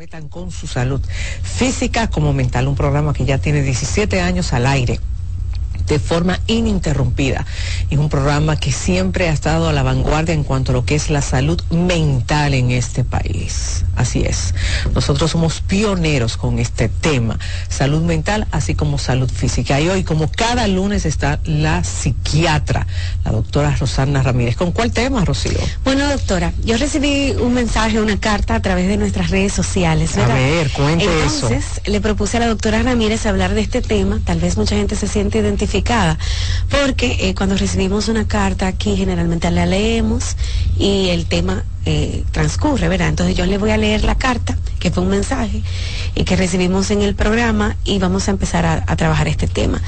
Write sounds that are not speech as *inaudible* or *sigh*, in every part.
Comprometan con su salud física como mental, un programa que ya tiene 17 años al aire de forma ininterrumpida. Es un programa que siempre ha estado a la vanguardia en cuanto a lo que es la salud mental en este país. Así es. Nosotros somos pioneros con este tema, salud mental así como salud física. Y hoy, como cada lunes, está la psiquiatra, la doctora Rosana Ramírez. ¿Con cuál tema, Rocío? Bueno, doctora, yo recibí un mensaje, una carta a través de nuestras redes sociales. A ver, cuente eso. Entonces, le propuse a la doctora Ramírez hablar de este tema. Tal vez mucha gente se siente identificada porque eh, cuando recibimos una carta aquí generalmente la leemos y el tema eh, transcurre, ¿verdad? Entonces yo le voy a leer la carta, que fue un mensaje y que recibimos en el programa y vamos a empezar a, trabajar este tema.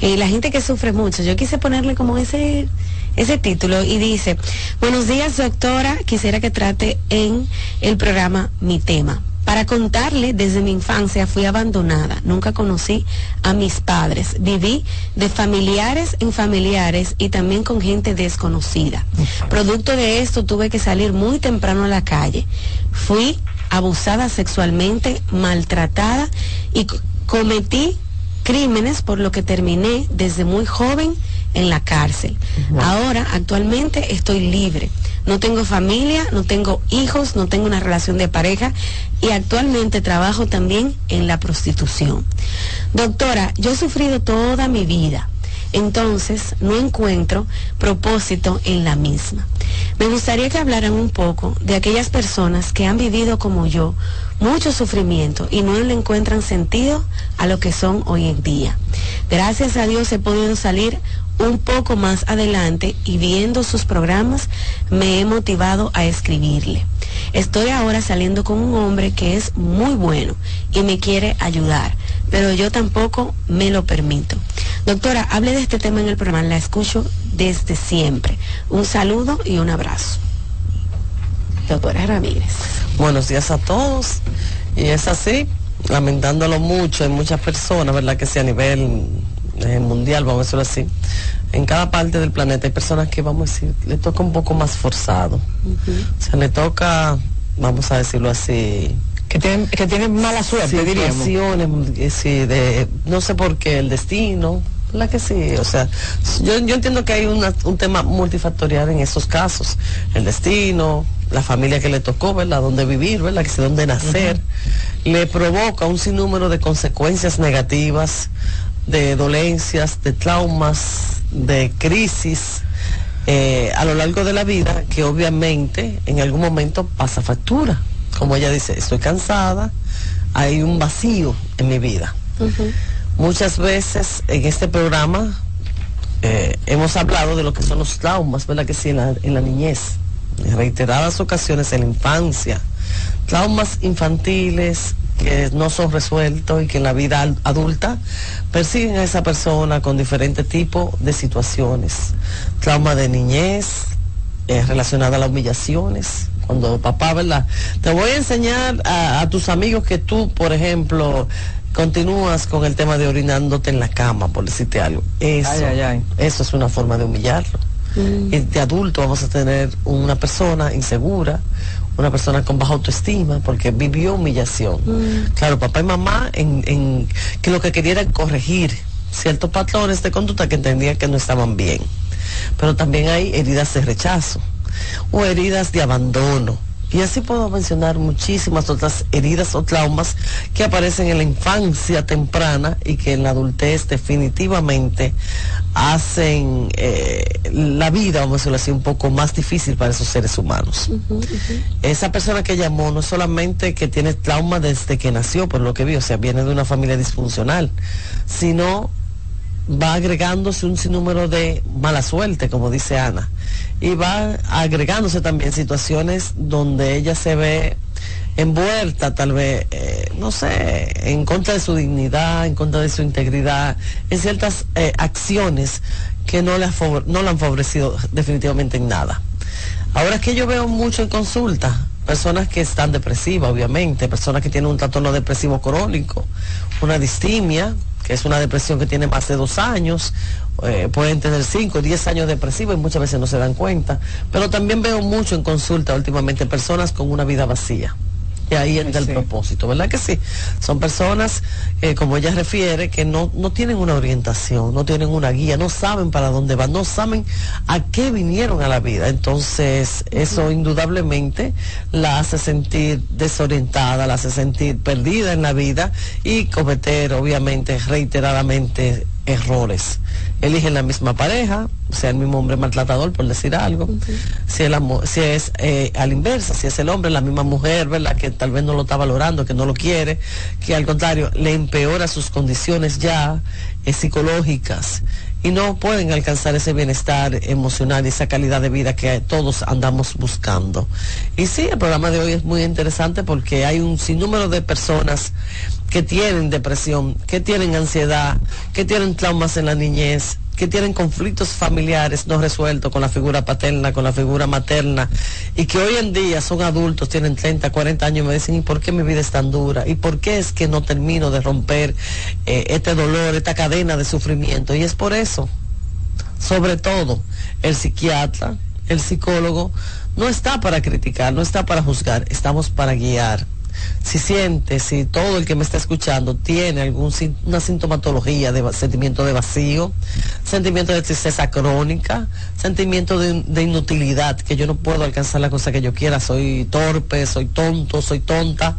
Eh, la gente que sufre mucho, yo quise ponerle como ese ese título y dice, buenos días doctora, quisiera que trate en el programa mi tema. Para contarle, desde mi infancia fui abandonada, nunca conocí a mis padres, viví de familiares en familiares y también con gente desconocida. Producto de esto tuve que salir muy temprano a la calle. Fui abusada sexualmente, maltratada y cometí crímenes por lo que terminé desde muy joven en la cárcel. Ahora, actualmente, estoy libre. No tengo familia, no tengo hijos, no tengo una relación de pareja y actualmente trabajo también en la prostitución. Doctora, yo he sufrido toda mi vida. Entonces, no encuentro propósito en la misma. Me gustaría que hablaran un poco de aquellas personas que han vivido como yo mucho sufrimiento y no le encuentran sentido a lo que son hoy en día. Gracias a Dios he podido salir un poco más adelante y viendo sus programas me he motivado a escribirle. Estoy ahora saliendo con un hombre que es muy bueno y me quiere ayudar, pero yo tampoco me lo permito. Doctora, hable de este tema en el programa, la escucho desde siempre. Un saludo y un abrazo. Doctora Ramírez. Buenos días a todos. Y es así, lamentándolo mucho, hay muchas personas, ¿verdad? Que sea a nivel eh, mundial, vamos a decirlo así, en cada parte del planeta hay personas que, vamos a decir, le toca un poco más forzado. O sea, le toca, vamos a decirlo así, que tienen, que tienen mala suerte, diríamos. Eh, sí, de, no sé por qué, el destino, la que sí, o sea, yo, yo entiendo que hay un tema multifactorial en esos casos, el destino, la familia que le tocó, ¿verdad? Donde vivir, ¿verdad? Que sé dónde nacer, le provoca un sinnúmero de consecuencias negativas de dolencias, de traumas, de crisis eh, a lo largo de la vida que obviamente en algún momento pasa factura. Como ella dice, estoy cansada, hay un vacío en mi vida. Muchas veces en este programa eh, hemos hablado de lo que son los traumas, ¿verdad? Que sí, en la, en la niñez, en reiteradas ocasiones en la infancia, traumas infantiles, que no son resueltos y que en la vida adulta persiguen a esa persona con diferentes tipos de situaciones. Trauma de niñez, eh, relacionada a las humillaciones. Cuando papá, ¿verdad? Te voy a enseñar a, tus amigos que tú, por ejemplo, continúas con el tema de orinándote en la cama, por decirte algo. Eso, eso es una forma de humillarlo. Mm. De adulto vamos a tener una persona insegura, una persona con baja autoestima porque vivió humillación. Mm. Claro, papá y mamá en, que lo que quería era corregir ciertos patrones de conducta que entendían que no estaban bien. Pero también hay heridas de rechazo o heridas de abandono y así puedo mencionar muchísimas otras heridas o traumas que aparecen en la infancia temprana y que en la adultez definitivamente hacen eh, la vida, vamos a decirlo así, un poco más difícil para esos seres humanos. Esa persona que llamó no solamente que tiene trauma desde que nació, por lo que vio, o sea, viene de una familia disfuncional, sino va agregándose un sinnúmero de mala suerte, como dice Ana, y va agregándose también situaciones donde ella se ve envuelta tal vez, eh, no sé, en contra de su dignidad, en contra de su integridad, en ciertas eh, acciones que no le han favorecido definitivamente en nada. Ahora que yo veo mucho en consulta, personas que están depresivas, obviamente, personas que tienen un trastorno depresivo crónico, una distimia, que es una depresión que tiene más de dos años, eh, pueden tener cinco, diez años depresivos y muchas veces no se dan cuenta. Pero también veo mucho en consulta últimamente personas con una vida vacía. Y ahí entra el Sí. propósito, ¿verdad que sí? Son personas, eh, como ella refiere, que no, no tienen una orientación, no tienen una guía, no saben para dónde van, no saben a qué vinieron a la vida. Entonces, eso indudablemente la hace sentir desorientada, la hace sentir perdida en la vida y cometer, obviamente, reiteradamente errores. Eligen la misma pareja, sea, el mismo hombre maltratador, por decir algo. Si, mu- si es eh, a la inversa, si es el hombre, la misma mujer, ¿verdad? Que tal vez no lo está valorando, que no lo quiere, que al contrario, le empeora sus condiciones ya eh, psicológicas y no pueden alcanzar ese bienestar emocional y esa calidad de vida que todos andamos buscando. Y sí, el programa de hoy es muy interesante porque hay un sinnúmero de personas que tienen depresión, que tienen ansiedad, que tienen traumas en la niñez, que tienen conflictos familiares no resueltos con la figura paterna, con la figura materna, y que hoy en día son adultos, tienen 30, 40 años, y me dicen, ¿y por qué mi vida es tan dura? ¿Y por qué es que no termino de romper eh, este dolor, esta cadena de sufrimiento? Y es por eso, sobre todo, el psiquiatra, el psicólogo, no está para criticar, no está para juzgar, estamos para guiar. Si siente, si todo el que me está escuchando tiene alguna sintomatología de sentimiento de vacío, sentimiento de tristeza crónica, sentimiento de, de inutilidad, que yo no puedo alcanzar la cosa que yo quiera, soy torpe, soy tonto, soy tonta,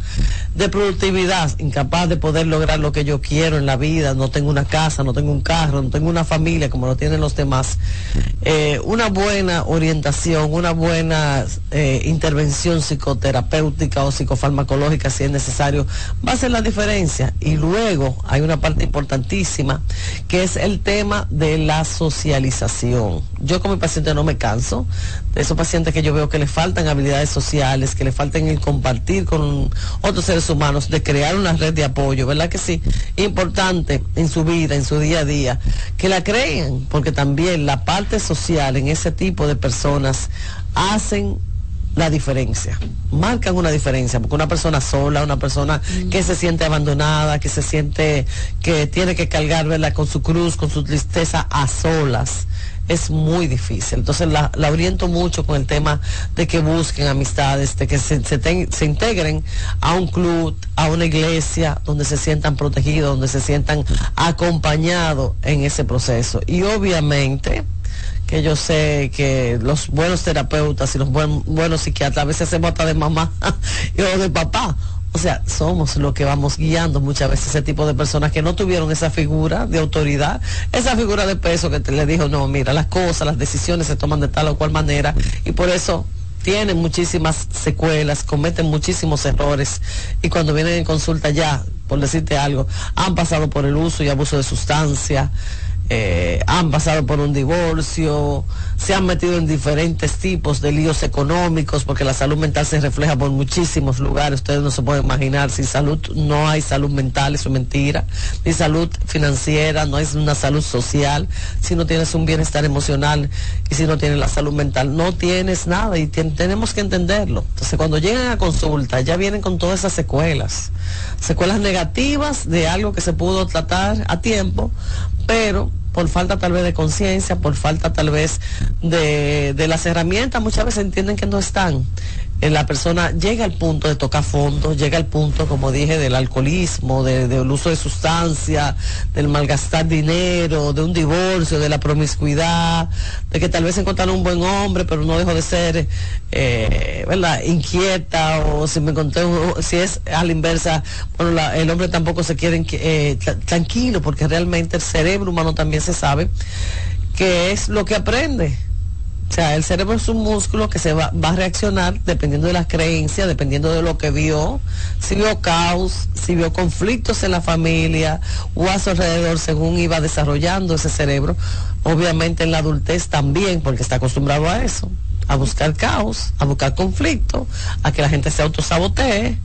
de productividad, incapaz de poder lograr lo que yo quiero en la vida, no tengo una casa, no tengo un carro, no tengo una familia como lo tienen los demás, Eh, una buena orientación, una buena eh, intervención psicoterapéutica o psicofarmacológica si es necesario, va a hacer la diferencia. Y luego hay una parte importantísima que es el tema de la socialización. Yo como paciente no me canso de esos pacientes que yo veo que le faltan habilidades sociales, que le faltan el compartir con otros seres humanos, de crear una red de apoyo, ¿verdad que sí? Importante en su vida, en su día a día, que la creen, porque también la parte social en ese tipo de personas hacen la diferencia, marcan una diferencia, porque una persona sola, una persona que se siente abandonada, que se siente que tiene que cargar ¿verdad? con su cruz, con su tristeza a solas, es muy difícil. Entonces la, la oriento mucho con el tema de que busquen amistades, de que se, se ten- se integren a un club, a una iglesia, donde se sientan protegidos, donde se sientan acompañados en ese proceso. Y obviamente que yo sé que los buenos terapeutas y los buen- buenos psiquiatras a veces hacemos hasta de mamá *laughs* o de papá. O sea, somos los que vamos guiando muchas veces ese tipo de personas que no tuvieron esa figura de autoridad, esa figura de peso que te le dijo, no, mira, las cosas, las decisiones se toman de tal o cual manera y por eso tienen muchísimas secuelas, cometen muchísimos errores y cuando vienen en consulta ya, por decirte algo, han pasado por el uso y abuso de sustancia, eh, han pasado por un divorcio, se han metido en diferentes tipos de líos económicos, porque la salud mental se refleja por muchísimos lugares. Ustedes no se pueden imaginar, sin salud no hay salud mental, eso es mentira, ni salud financiera, no es una salud social. Si no tienes un bienestar emocional y si no tienes la salud mental, no tienes nada y tenemos que entenderlo. Entonces, cuando llegan a consulta, ya vienen con todas esas secuelas, secuelas negativas de algo que se pudo tratar a tiempo, pero por falta tal vez de conciencia, por falta tal vez de, de las herramientas, muchas veces entienden que no están. La persona llega al punto de tocar fondo, llega al punto, como dije, del alcoholismo, de- del uso de sustancia, del malgastar dinero, de un divorcio, de la promiscuidad, de que tal vez encontraron un buen hombre, pero no dejó de ser, eh, ¿verdad?, inquieta, o si me encontré, si es a la inversa, bueno, la- el hombre tampoco se quiere eh, tra- tranquilo, porque realmente el cerebro humano también se sabe que es lo que aprende. O sea, el cerebro es un músculo que se va, va a reaccionar dependiendo de las creencias, dependiendo de lo que vio, si vio caos, si vio conflictos en la familia o a su alrededor según iba desarrollando ese cerebro. Obviamente en la adultez también, porque está acostumbrado a eso, a buscar caos, a buscar conflicto, a que la gente se autosabotee,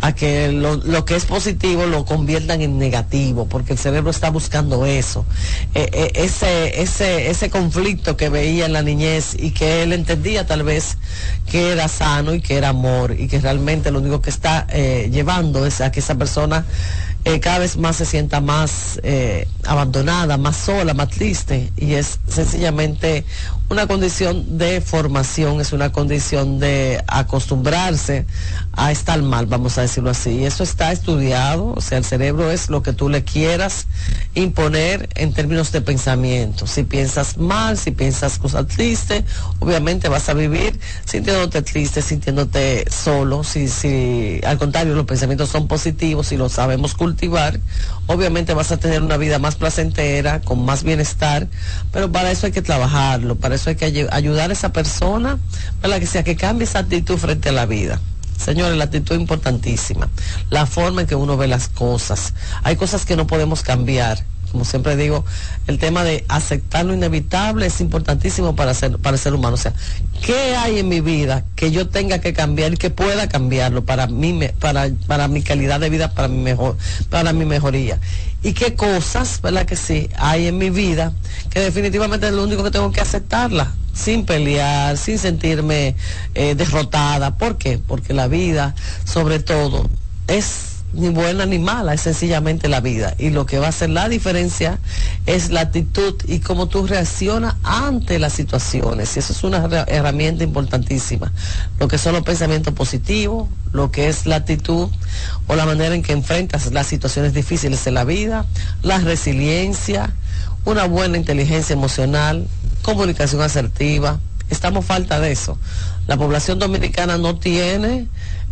a que lo, lo que es positivo lo conviertan en negativo, porque el cerebro está buscando eso. Eh, eh, ese, ese, ese conflicto que veía en la niñez y que él entendía tal vez que era sano y que era amor y que realmente lo único que está eh, llevando es a que esa persona cada vez más se sienta más abandonada, más sola, más triste y es sencillamente una condición de formación, es una condición de acostumbrarse a estar mal, vamos a decirlo así. Y eso está estudiado, o sea, el cerebro es lo que tú le quieras imponer en términos de pensamiento. Si piensas mal, si piensas cosas tristes, obviamente vas a vivir sintiéndote triste, sintiéndote solo. Si, si al contrario los pensamientos son positivos y los sabemos cultivar, obviamente vas a tener una vida más placentera, con más bienestar, pero para eso hay que trabajarlo, para eso hay que ay- ayudar a esa persona, para que sea que cambie esa actitud frente a la vida. Señores, la actitud es importantísima. La forma en que uno ve las cosas. Hay cosas que no podemos cambiar. Como siempre digo, el tema de aceptar lo inevitable es importantísimo para ser, para el ser humano. O sea, ¿qué hay en mi vida que yo tenga que cambiar y que pueda cambiarlo para mí, para, para mi calidad de vida, para mi mejor, para mi mejoría? Y qué cosas, ¿verdad que sí? Hay en mi vida que definitivamente es lo único que tengo que aceptarla sin pelear, sin sentirme eh, derrotada. ¿Por qué? Porque la vida, sobre todo, es ni buena ni mala, es sencillamente la vida. Y lo que va a hacer la diferencia es la actitud y cómo tú reaccionas ante las situaciones. Y eso es una herra- herramienta importantísima. Lo que son los pensamientos positivos, lo que es la actitud o la manera en que enfrentas las situaciones difíciles de la vida, la resiliencia, una buena inteligencia emocional, comunicación asertiva. Estamos falta de eso. La población dominicana no tiene,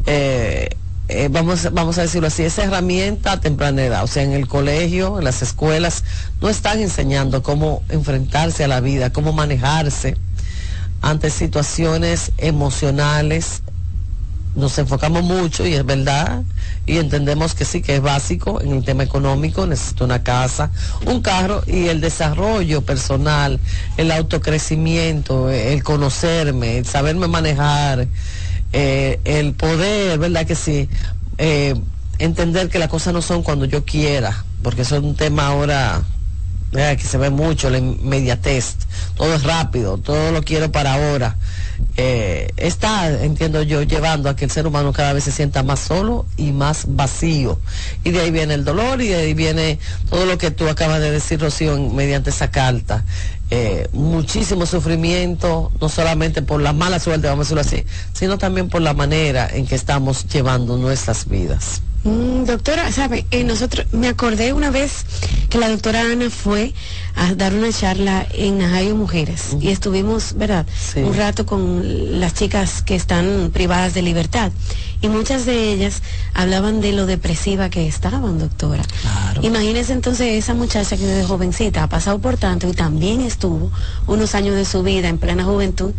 eh, eh, vamos, vamos a decirlo así, esa herramienta a temprana edad. O sea, en el colegio, en las escuelas, no están enseñando cómo enfrentarse a la vida, cómo manejarse ante situaciones emocionales nos enfocamos mucho y es verdad y entendemos que sí que es básico en el tema económico necesito una casa un carro y el desarrollo personal el autocrecimiento el conocerme el saberme manejar eh, el poder verdad que sí Eh, entender que las cosas no son cuando yo quiera porque eso es un tema ahora que se ve mucho la inmediatez, todo es rápido, todo lo quiero para ahora. Eh, está, entiendo yo, llevando a que el ser humano cada vez se sienta más solo y más vacío. Y de ahí viene el dolor y de ahí viene todo lo que tú acabas de decir, Rocío, en- mediante esa carta. Eh, muchísimo sufrimiento, no solamente por la mala suerte, vamos a decirlo así, sino también por la manera en que estamos llevando nuestras vidas. Mm, doctora, sabe, eh, nosotros me acordé una vez que la doctora Ana fue a dar una charla en Najayo Mujeres y estuvimos, ¿verdad? Sí. Un rato con las chicas que están privadas de libertad y muchas de ellas hablaban de lo depresiva que estaban, doctora. Claro. Imagínese entonces esa muchacha que desde jovencita ha pasado por tanto y también estuvo unos años de su vida en plena juventud.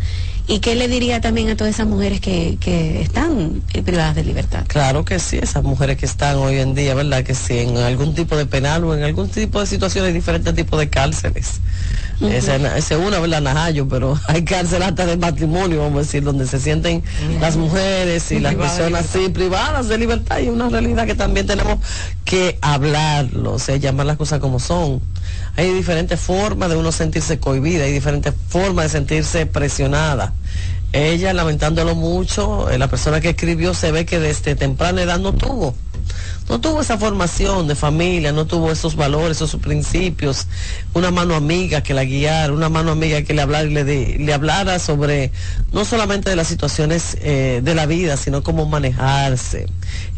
¿Y qué le diría también a todas esas mujeres que, que están eh, privadas de libertad? Claro que sí, esas mujeres que están hoy en día, ¿verdad? Que sí, en algún tipo de penal o en algún tipo de situaciones, diferentes tipos de cárceles. Esa esa es una, ¿verdad? Najayo, pero *laughs* hay cárcel hasta de matrimonio, vamos a decir, donde se sienten las mujeres y las personas así privadas de libertad y una realidad que también tenemos que hablarlo, o sea, llamar las cosas como son. Hay diferentes formas de uno sentirse cohibida, hay diferentes formas de sentirse presionada. Ella, lamentándolo mucho, eh, la persona que escribió se ve que desde temprana edad no tuvo. No tuvo esa formación de familia, no tuvo esos valores, esos principios, una mano amiga que la guiara, una mano amiga que le hablara y le, di- le hablara sobre no solamente de las situaciones eh, de la vida, sino cómo manejarse.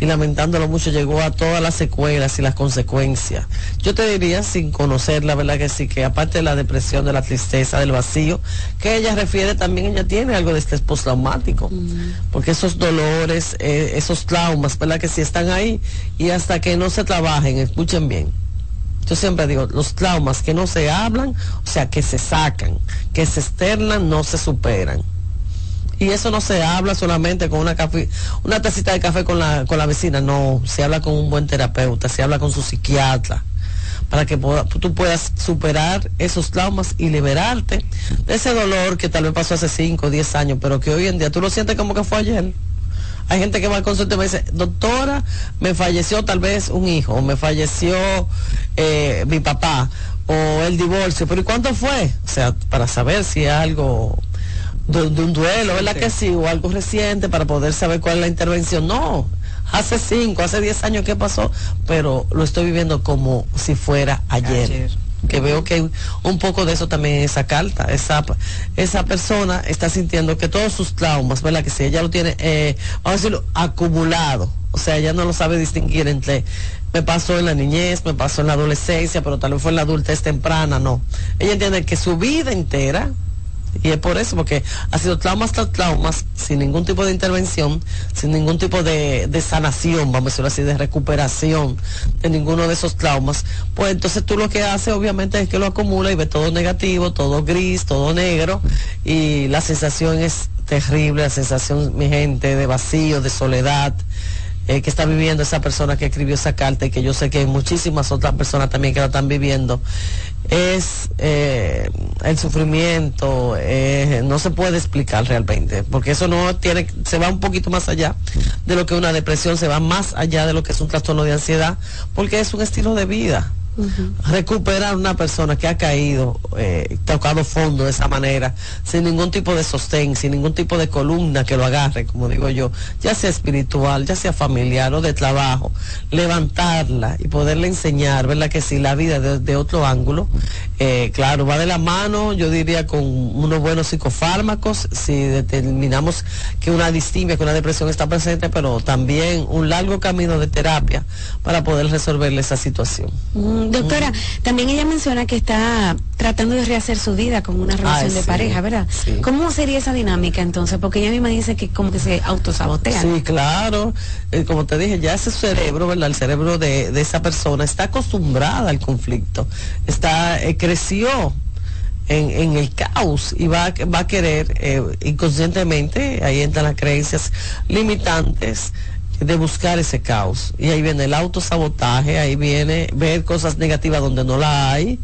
Y lamentándolo mucho llegó a todas las secuelas y las consecuencias. Yo te diría, sin conocer la verdad que sí, que aparte de la depresión, de la tristeza, del vacío, que ella refiere también, ella tiene algo de estrés postraumático. Porque esos dolores, eh, esos traumas, ¿verdad? Que sí están ahí y hasta que no se trabajen, escuchen bien. Yo siempre digo, los traumas que no se hablan, o sea, que se sacan, que se externan, no se superan. Y eso no se habla solamente con una café, una tacita de café con la, con la vecina, no, se habla con un buen terapeuta, se habla con su psiquiatra, para que tú puedas superar esos traumas y liberarte de ese dolor que tal vez pasó hace 5 o 10 años, pero que hoy en día tú lo sientes como que fue ayer. Hay gente que va al consulta y me dice, doctora, me falleció tal vez un hijo, o me falleció eh, mi papá, o el divorcio, pero ¿y cuánto fue? O sea, para saber si es algo de, un duelo, ¿verdad que sí? O algo reciente para poder saber cuál es la intervención. No, hace cinco, hace diez años que pasó, pero lo estoy viviendo como si fuera ayer. Que veo que un poco de eso también en esa carta. Esa, persona está sintiendo que todos sus traumas, ¿verdad? Que si ella lo tiene, eh, vamos a decirlo, acumulado. O sea, ella no lo sabe distinguir entre me pasó en la niñez, me pasó en la adolescencia, pero tal vez fue en la adultez temprana, no. Ella entiende que su vida entera y es por eso, porque ha sido traumas tras traumas, sin ningún tipo de intervención, sin ningún tipo de, sanación, vamos a decirlo así, de recuperación de ninguno de esos traumas. Pues entonces tú lo que haces obviamente es que lo acumula y ve todo negativo, todo gris, todo negro, y la sensación es terrible, la sensación, mi gente, de vacío, de soledad. Eh, que está viviendo esa persona que escribió esa carta y que yo sé que hay muchísimas otras personas también que la están viviendo es eh, el sufrimiento, eh, no se puede explicar realmente, porque eso no tiene, se va un poquito más allá de lo que una depresión, se va más allá de lo que es un trastorno de ansiedad, porque es un estilo de vida recuperar una persona que ha caído, eh, tocado fondo de esa manera, sin ningún tipo de sostén, sin ningún tipo de columna que lo agarre, como digo yo, ya sea espiritual, ya sea familiar o de trabajo, levantarla y poderle enseñar, ¿verdad? Que si la vida de, otro ángulo, eh, claro, va de la mano, yo diría, con unos buenos psicofármacos, si determinamos que una distimia, que una depresión está presente, pero también un largo camino de terapia para poder resolverle esa situación. Mm, Doctora, también ella menciona que está tratando de rehacer su vida con una relación de pareja, ¿verdad? ¿Cómo sería esa dinámica entonces? Porque ella misma dice que como que se autosabotea. Sí, claro. Eh, como te dije, ya ese cerebro, ¿verdad? El cerebro de, esa persona está acostumbrada al conflicto. Está, eh, creció en, el caos y va, va a querer eh, inconscientemente, ahí entran las creencias limitantes, de buscar ese caos. Y ahí viene el autosabotaje, ahí viene ver cosas negativas donde no la hay,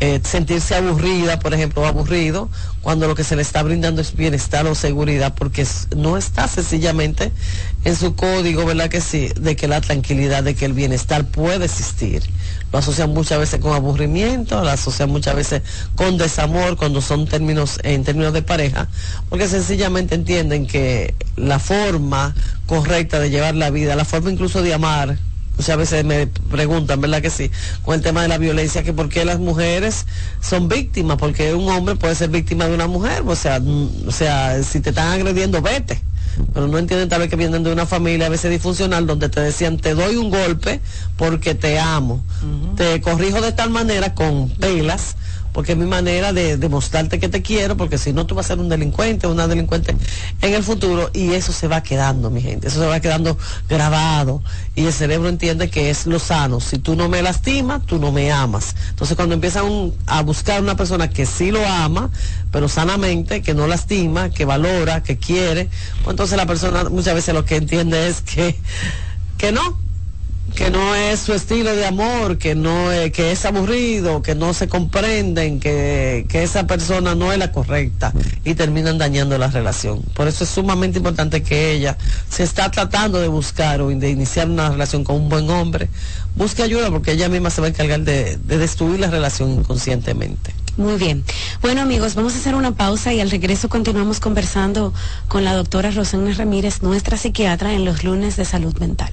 eh, sentirse aburrida, por ejemplo, aburrido, cuando lo que se le está brindando es bienestar o seguridad, porque no está sencillamente en su código, ¿verdad que sí? De que la tranquilidad, de que el bienestar puede existir. Lo asocian muchas veces con aburrimiento, lo asocian muchas veces con desamor cuando son términos, en términos de pareja, porque sencillamente entienden que la forma correcta de llevar la vida, la forma incluso de amar, Muchas veces me preguntan, ¿verdad que sí? Con el tema de la violencia, que por qué las mujeres son víctimas, porque un hombre puede ser víctima de una mujer, o sea, mm, o sea, si te están agrediendo, vete. Pero no entienden tal vez que vienen de una familia a veces disfuncional donde te decían, te doy un golpe porque te amo. Te corrijo de tal manera con pelas porque es mi manera de demostrarte que te quiero, porque si no tú vas a ser un delincuente, una delincuente en el futuro, y eso se va quedando, mi gente, eso se va quedando grabado, y el cerebro entiende que es lo sano, si tú no me lastimas, tú no me amas. Entonces cuando empiezan a buscar una persona que sí lo ama, pero sanamente, que no lastima, que valora, que quiere, pues entonces la persona muchas veces lo que entiende es que, que no, que no es su estilo de amor, que no es, que es aburrido, que no se comprenden, que, esa persona no es la correcta y terminan dañando la relación. Por eso es sumamente importante que ella se está tratando de buscar o de iniciar una relación con un buen hombre, busque ayuda porque ella misma se va a encargar de, de destruir la relación inconscientemente. Muy bien. Bueno amigos, vamos a hacer una pausa y al regreso continuamos conversando con la doctora Rosana Ramírez, nuestra psiquiatra en los lunes de salud mental.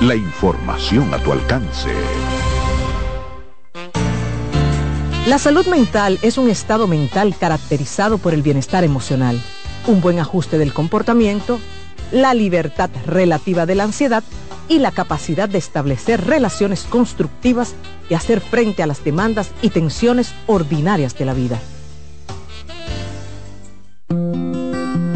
la información a tu alcance. La salud mental es un estado mental caracterizado por el bienestar emocional, un buen ajuste del comportamiento, la libertad relativa de la ansiedad y la capacidad de establecer relaciones constructivas y hacer frente a las demandas y tensiones ordinarias de la vida.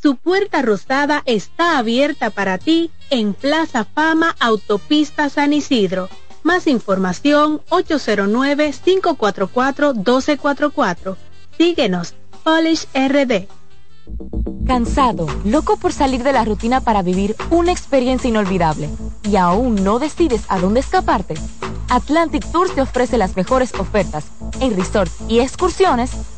su puerta rosada está abierta para ti en Plaza Fama Autopista San Isidro. Más información 809-544-1244. Síguenos, Polish RD. Cansado, loco por salir de la rutina para vivir una experiencia inolvidable y aún no decides a dónde escaparte. Atlantic Tours te ofrece las mejores ofertas en resorts y excursiones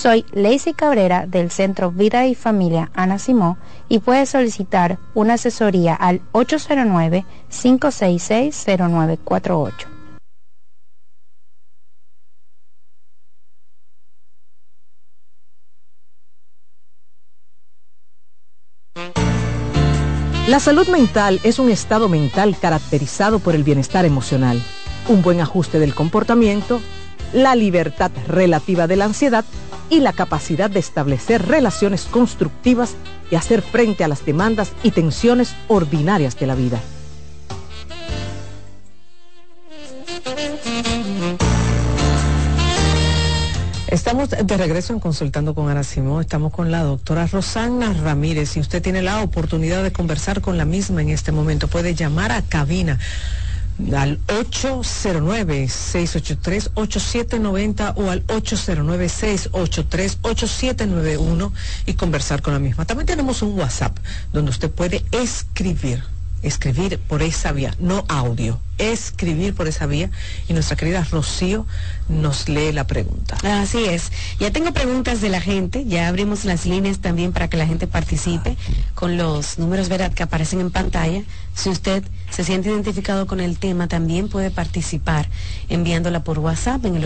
Soy Lacey Cabrera del Centro Vida y Familia Ana Simón y puedes solicitar una asesoría al 809-566-0948. La salud mental es un estado mental caracterizado por el bienestar emocional, un buen ajuste del comportamiento, la libertad relativa de la ansiedad y la capacidad de establecer relaciones constructivas y hacer frente a las demandas y tensiones ordinarias de la vida. Estamos de regreso en Consultando con Ana Simón. Estamos con la doctora Rosana Ramírez. Si usted tiene la oportunidad de conversar con la misma en este momento, puede llamar a cabina al 809-683-8790 o al 809-683-8791 y conversar con la misma. También tenemos un WhatsApp donde usted puede escribir escribir por esa vía, no audio, escribir por esa vía y nuestra querida Rocío nos lee la pregunta. Así es. Ya tengo preguntas de la gente, ya abrimos las líneas también para que la gente participe con los números ¿verdad? que aparecen en pantalla. Si usted se siente identificado con el tema, también puede participar enviándola por WhatsApp en el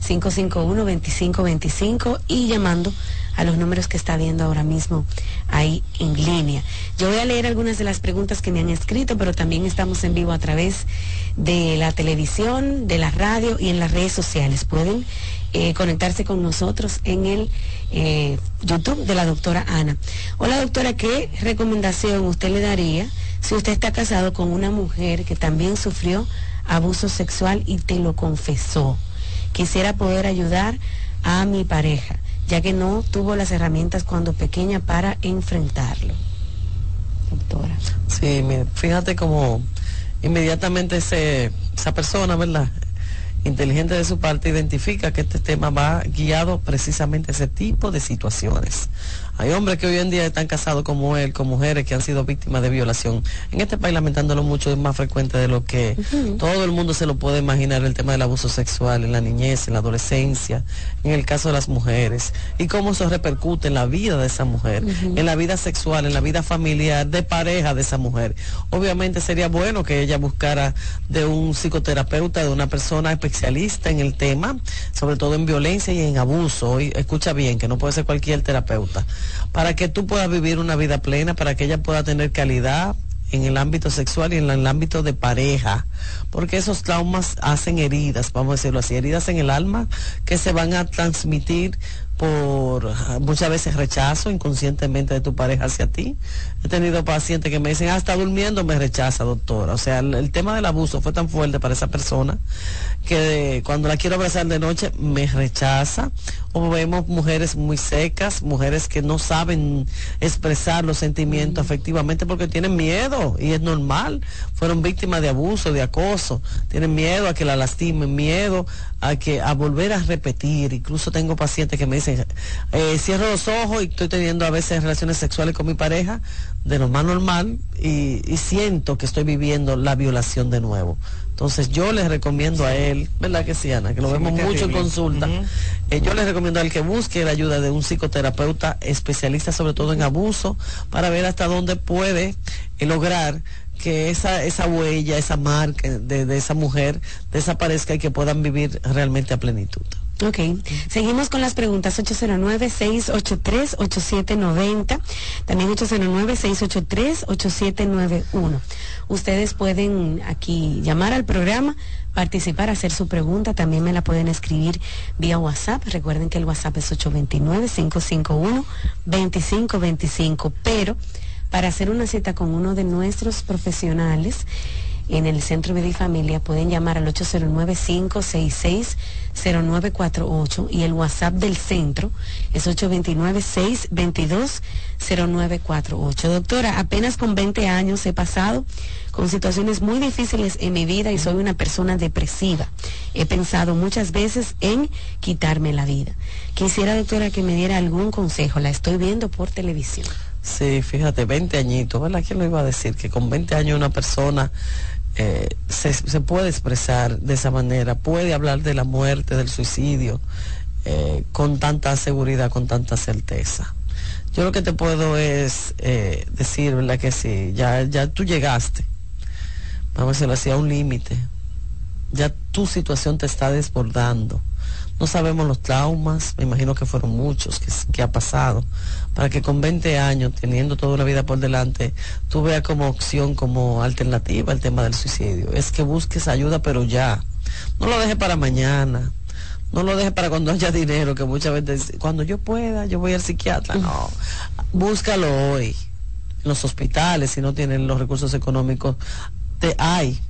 829-551-2525 y llamando a los números que está viendo ahora mismo ahí en línea. Yo voy a leer algunas de las preguntas que me han escrito, pero también estamos en vivo a través de la televisión, de la radio y en las redes sociales. Pueden eh, conectarse con nosotros en el eh, YouTube de la doctora Ana. Hola doctora, ¿qué recomendación usted le daría si usted está casado con una mujer que también sufrió abuso sexual y te lo confesó? Quisiera poder ayudar a mi pareja ya que no tuvo las herramientas cuando pequeña para enfrentarlo. Doctora. Sí, fíjate cómo inmediatamente esa persona, ¿verdad? Inteligente de su parte identifica que este tema va guiado precisamente a ese tipo de situaciones. Hay hombres que hoy en día están casados como él, con mujeres que han sido víctimas de violación. En este país, lamentándolo mucho, es más frecuente de lo que todo el mundo se lo puede imaginar, el tema del abuso sexual en la niñez, en la adolescencia, en el caso de las mujeres, y cómo eso repercute en la vida de esa mujer, en la vida sexual, en la vida familiar, de pareja de esa mujer. Obviamente sería bueno que ella buscara de un psicoterapeuta, de una persona especialista en el tema, sobre todo en violencia y en abuso. Y escucha bien, que no puede ser cualquier terapeuta para que tú puedas vivir una vida plena, para que ella pueda tener calidad en el ámbito sexual y en el ámbito de pareja, porque esos traumas hacen heridas, vamos a decirlo así, heridas en el alma que se van a transmitir por muchas veces rechazo inconscientemente de tu pareja hacia ti. He tenido pacientes que me dicen, ah, está durmiendo, me rechaza, doctora. O sea, el, tema del abuso fue tan fuerte para esa persona que cuando la quiero abrazar de noche me rechaza. O vemos mujeres muy secas, mujeres que no saben expresar los sentimientos efectivamente porque tienen miedo y es normal. Fueron víctimas de abuso, de acoso. Tienen miedo a que la lastimen, miedo a que a volver a repetir. Incluso tengo pacientes que me dicen, eh, cierro los ojos y estoy teniendo a veces relaciones sexuales con mi pareja de lo más normal y, siento que estoy viviendo la violación de nuevo. Entonces yo les recomiendo a él, ¿verdad que sí, Ana? Que lo vemos mucho en consulta. Eh, yo les recomiendo a él que busque la ayuda de un psicoterapeuta especialista sobre todo en abuso para ver hasta dónde puede eh, lograr que esa, esa huella, esa marca de, de esa mujer desaparezca y que puedan vivir realmente a plenitud. Ok, seguimos con las preguntas. 809-683-8790, también 809-683-8791. Ustedes pueden aquí llamar al programa, participar, hacer su pregunta, también me la pueden escribir vía WhatsApp. Recuerden que el WhatsApp es 829-551-2525, pero para hacer una cita con uno de nuestros profesionales, en el Centro de Familia pueden llamar al 809-566-0948 y el WhatsApp del centro es 829-622-0948. Doctora, apenas con 20 años he pasado con situaciones muy difíciles en mi vida y soy una persona depresiva. He pensado muchas veces en quitarme la vida. Quisiera, doctora, que me diera algún consejo. La estoy viendo por televisión. Sí, fíjate, 20 añitos, ¿verdad? ¿Quién lo iba a decir? Que con 20 años una persona eh, se, puede expresar de esa manera, puede hablar de la muerte, del suicidio, eh, con tanta seguridad, con tanta certeza. Yo lo que te puedo es eh, decir, ¿verdad? Que sí, ya, ya tú llegaste, vamos a decirlo así, a un límite, ya tu situación te está desbordando no sabemos los traumas, me imagino que fueron muchos que, ha pasado, para que con 20 años, teniendo toda una vida por delante, tú veas como opción, como alternativa el tema del suicidio. Es que busques ayuda, pero ya. No lo dejes para mañana. No lo dejes para cuando haya dinero, que muchas veces, cuando yo pueda, yo voy al psiquiatra. No, búscalo hoy. En los hospitales, si no tienen los recursos económicos, te hay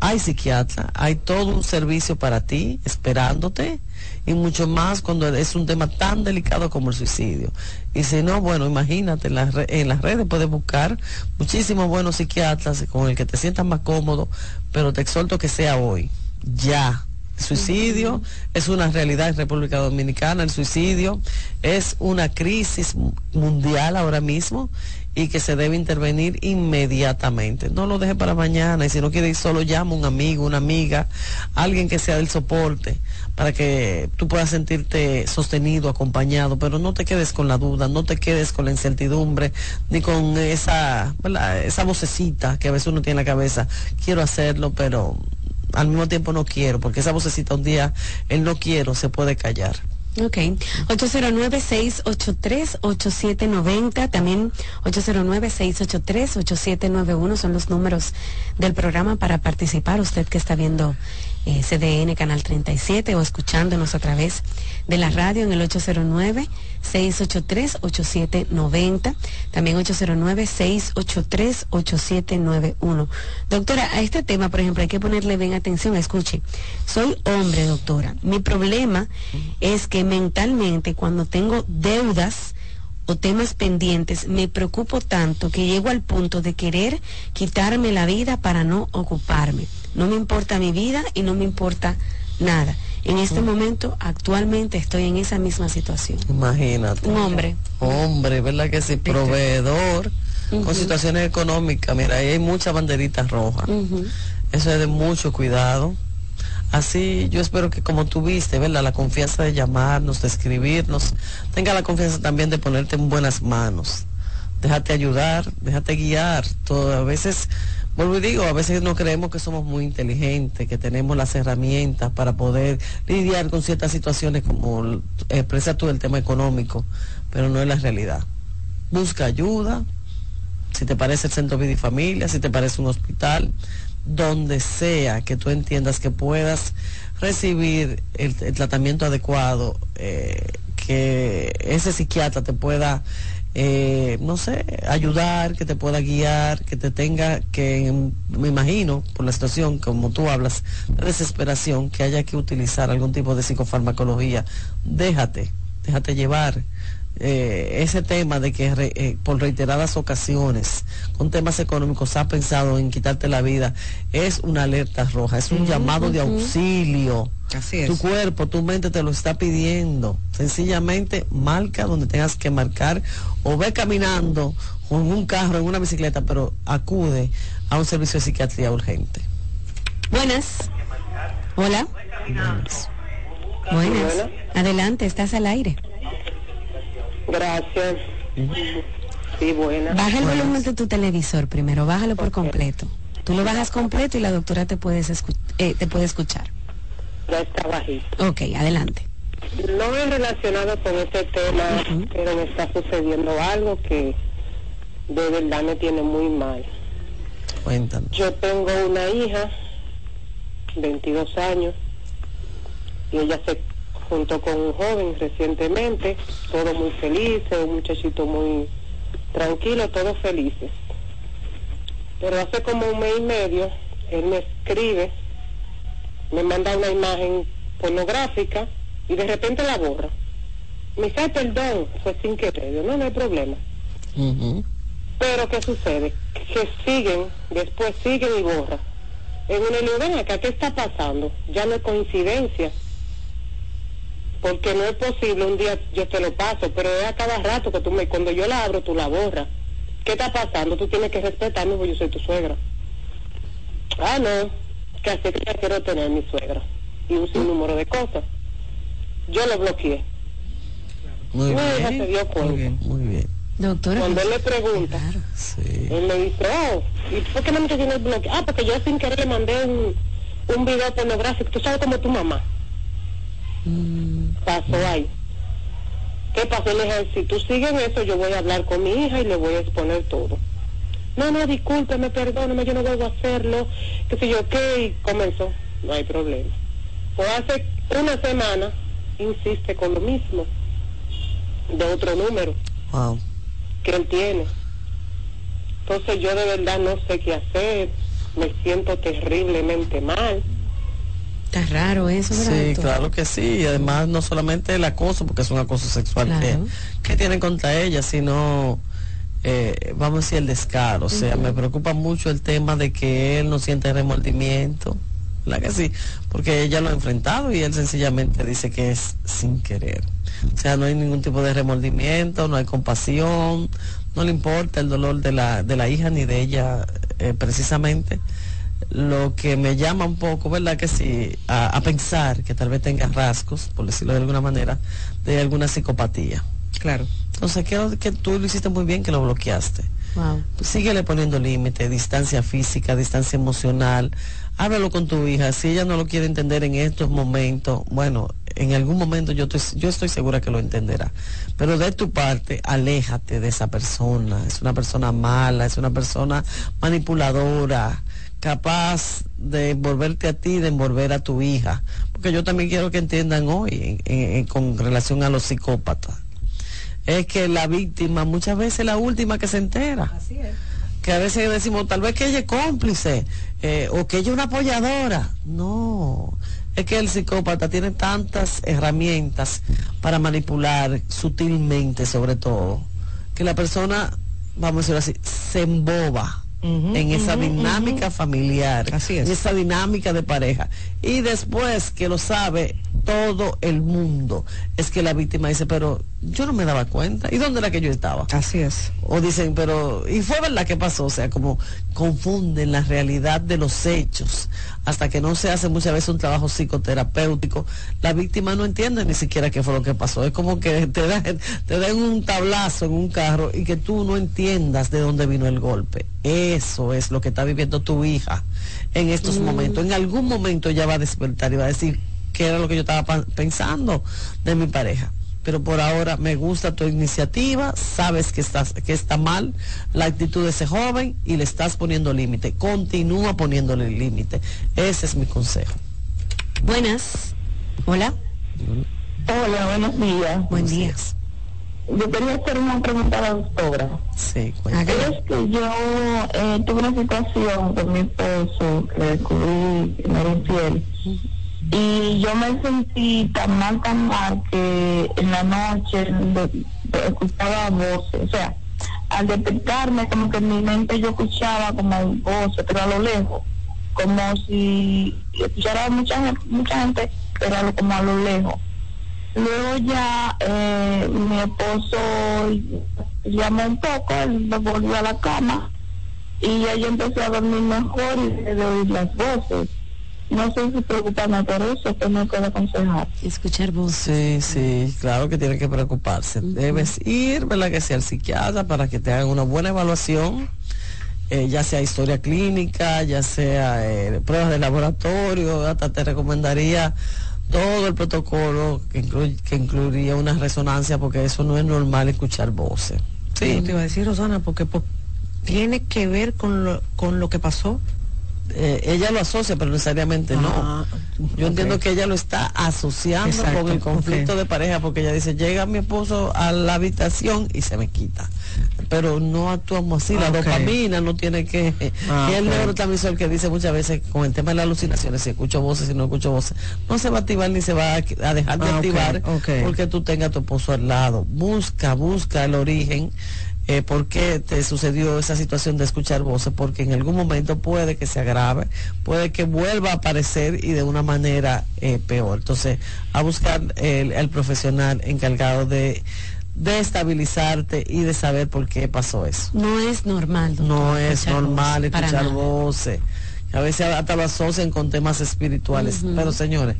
hay psiquiatra, hay todo un servicio para ti esperándote y mucho más cuando es un tema tan delicado como el suicidio. Y si no, bueno, imagínate, en las, en las redes puedes buscar muchísimos buenos psiquiatras con el que te sientas más cómodo, pero te exhorto que sea hoy, ya. El suicidio es una realidad en República Dominicana, el suicidio es una crisis mundial ahora mismo y que se debe intervenir inmediatamente. No lo deje para mañana y si no quiere ir solo llama a un amigo, una amiga, alguien que sea del soporte para que tú puedas sentirte sostenido, acompañado, pero no te quedes con la duda, no te quedes con la incertidumbre ni con esa, esa vocecita que a veces uno tiene en la cabeza, quiero hacerlo, pero al mismo tiempo no quiero, porque esa vocecita un día, el no quiero, se puede callar. Ok, 809-683-8790, también 809-683-8791 son los números del programa para participar. Usted que está viendo eh, CDN Canal 37 o escuchándonos a través de la radio en el 809-683-8790, también 809-683-8791. Doctora, a este tema, por ejemplo, hay que ponerle bien atención. Escuche, soy hombre, doctora. Mi problema es que mentalmente cuando tengo deudas, o temas pendientes, me preocupo tanto que llego al punto de querer quitarme la vida para no ocuparme. No me importa mi vida y no me importa nada. En este momento, actualmente, estoy en esa misma situación. Imagínate. Un hombre. Hombre, ¿verdad que sí? Proveedor, con situaciones económicas. Mira, ahí hay muchas banderitas rojas. Eso es de mucho cuidado. Así yo espero que como tuviste, ¿verdad? La confianza de llamarnos, de escribirnos, tenga la confianza también de ponerte en buenas manos. Déjate ayudar, déjate guiar. Todo, a veces, vuelvo y digo, a veces no creemos que somos muy inteligentes, que tenemos las herramientas para poder lidiar con ciertas situaciones como expresa tú el tema económico, pero no es la realidad. Busca ayuda, si te parece el centro de familia, si te parece un hospital, donde sea que tú entiendas que puedas recibir el, tratamiento adecuado, eh, que ese psiquiatra te pueda, eh, no sé, ayudar, que te pueda guiar, que te tenga que, me imagino, por la situación, como tú hablas, de desesperación, que haya que utilizar algún tipo de psicofarmacología, déjate, déjate llevar eh, ese tema de que eh, por reiteradas ocasiones con temas económicos ha pensado en quitarte la vida es una alerta roja, es un llamado de auxilio. Así Tu cuerpo, tu mente te lo está pidiendo. Sencillamente marca donde tengas que marcar o ve caminando con un carro, en una bicicleta, pero acude a un servicio de psiquiatría urgente. Buenas. Hola. Buenas. Buenas. Adelante, estás al aire. Gracias. Sí, buena. Baja el volumen de tu televisor primero, bájalo por completo. Tú lo bajas completo y la doctora te, puedes eh, te puede escuchar. Ya está bajito. Ok, adelante. No es relacionado con este tema, pero me está sucediendo algo que de verdad me tiene muy mal. Cuéntanos. Yo tengo una hija, 22 años, y ella se junto con un joven recientemente, todo muy feliz, un muchachito muy tranquilo, todos felices. Pero hace como un mes y medio, él me escribe, me manda una imagen pornográfica y de repente la borra. Me dice, perdón, fue sin querer. no, no hay problema. Pero ¿qué sucede? Que siguen, después siguen y borran. En una lugar acá, ¿qué está pasando? Ya no es coincidencia porque no es posible un día yo te lo paso, pero es a cada rato que tú me, cuando yo la abro, tú la borras. ¿Qué está pasando? Tú tienes que respetarme porque yo soy tu suegra. Ah, no, que así que ya quiero tener mi suegra. Y un sinnúmero de cosas. Yo lo bloqueé. Muy mi hija se dio cuenta. Muy bien, muy bien. Doctora. Cuando él le pregunta, él me dice, oh, ¿y por qué no me tiene bloqueado? Ah, porque yo sin querer le mandé un, un video pornográfico. Tú sabes como tu mamá. Mm. Pasó ahí. ¿Qué pasó? Le dije, si tú sigues eso, yo voy a hablar con mi hija y le voy a exponer todo. No, no, discúlpeme, perdóneme, yo no vuelvo a hacerlo. Que sé yo, ¿qué? Y comenzó. No hay problema. Pues hace una semana insiste con lo mismo. De otro número. Wow. Que él tiene. Entonces yo de verdad no sé qué hacer. me siento terriblemente mal. Está raro eso, ¿verdad? Sí, doctor? claro que sí. Y además no solamente el acoso, porque es un acoso sexual que, que tienen contra ella, sino, eh, vamos a decir, el descaro. O sea, me preocupa mucho el tema de que él no siente remordimiento. ¿Verdad que sí? Porque ella lo ha enfrentado y él sencillamente dice que es sin querer. O sea, no hay ningún tipo de remordimiento, no hay compasión, no le importa el dolor de la, de la hija ni de ella eh, precisamente lo que me llama un poco, ¿verdad? Que sí, a, a pensar que tal vez tenga rasgos, por decirlo de alguna manera, de alguna psicopatía. Claro. Entonces, creo que tú lo hiciste muy bien que lo bloqueaste. Wow. Pues síguele poniendo límite, distancia física, distancia emocional. Háblalo con tu hija. Si ella no lo quiere entender en estos momentos, bueno, en algún momento yo estoy, yo estoy segura que lo entenderá. Pero de tu parte, aléjate de esa persona. Es una persona mala, es una persona manipuladora, capaz de envolverte a ti, de envolver a tu hija. Porque yo también quiero que entiendan hoy en- en- con relación a los psicópatas. Es que la víctima muchas veces es la última que se entera Así es. que a veces decimos tal vez que ella es cómplice eh, o que ella es una apoyadora. No, es que el psicópata tiene tantas herramientas para manipular sutilmente sobre todo, que la persona, vamos a decirlo así, se emboba. En esa dinámica familiar, Así es. en esa dinámica de pareja. Y después que lo sabe todo el mundo, es que la víctima dice, pero yo no me daba cuenta. ¿Y dónde era que yo estaba? Así es. O dicen, pero, ¿y fue verdad que pasó? O sea, como confunden la realidad de los hechos. Hasta que no se hace muchas veces un trabajo psicoterapéutico, la víctima no entiende ni siquiera qué fue lo que pasó. Es como que te dan, te dan un tablazo en un carro y que tú no entiendas de dónde vino el golpe. Eso es lo que está viviendo tu hija en estos Mm. momentos. En algún momento ella va a despertar y va a decir qué era lo que yo estaba pensando de mi pareja pero por ahora me gusta tu iniciativa, sabes que estás que está mal la actitud de ese joven y le estás poniendo límite. Continúa poniéndole límite. Ese es mi consejo. Buenas. Hola. Hola, buenos días. Buen día. Yo quería hacer una pregunta a la doctora. Sí, Es que yo eh, tuve una situación con mi esposo que descubrí que me era infiel. Y yo me sentí tan mal, tan mal que en la noche escuchaba voces. O sea, al despertarme, como que en mi mente yo escuchaba como voces, pero a lo lejos. Como si escuchara mucha mucha gente pero como a lo lejos. Luego ya eh, mi esposo llamó un poco, él me volvió a la cama y ya yo empecé a dormir mejor y de oír las voces. No sé si preocuparme por eso, que me puede aconsejar. Escuchar Sí, voces. sí, claro que tiene que preocuparse. Debes ir, ¿verdad? Que sea el psiquiatra para que te hagan una buena evaluación, eh, ya sea historia clínica, ya sea eh, pruebas de laboratorio, hasta te recomendaría todo el protocolo que, incluye, que incluiría una resonancia, porque eso no es normal escuchar voces. Sí. Te iba a decir, Rosana, porque po- tiene que ver con lo, con lo que pasó. Eh, ella lo asocia, pero necesariamente Ah, no. Yo entiendo que ella lo está asociando Exacto, con el conflicto de pareja, porque ella dice, llega mi esposo a la habitación y se me quita. Pero no actuamos así, la Ok. dopamina no tiene que... Ah, y el neurotransmisor que dice muchas veces con el tema de las alucinaciones, si escucho voces, si no escucho voces, no se va a activar ni se va a, dejar de Ah, activar porque tú tengas a tu esposo al lado. Busca, busca el origen eh, por qué te sucedió esa situación de escuchar voces, porque en algún momento puede que se agrave, puede que vuelva a aparecer y de una manera eh, peor. Entonces, a buscar el, el profesional encargado de, de estabilizarte y de saber por qué pasó eso. No es normal. doctor, No es escuchar normal voces, escuchar voces. A veces hasta lo asocian con temas espirituales. Pero señores,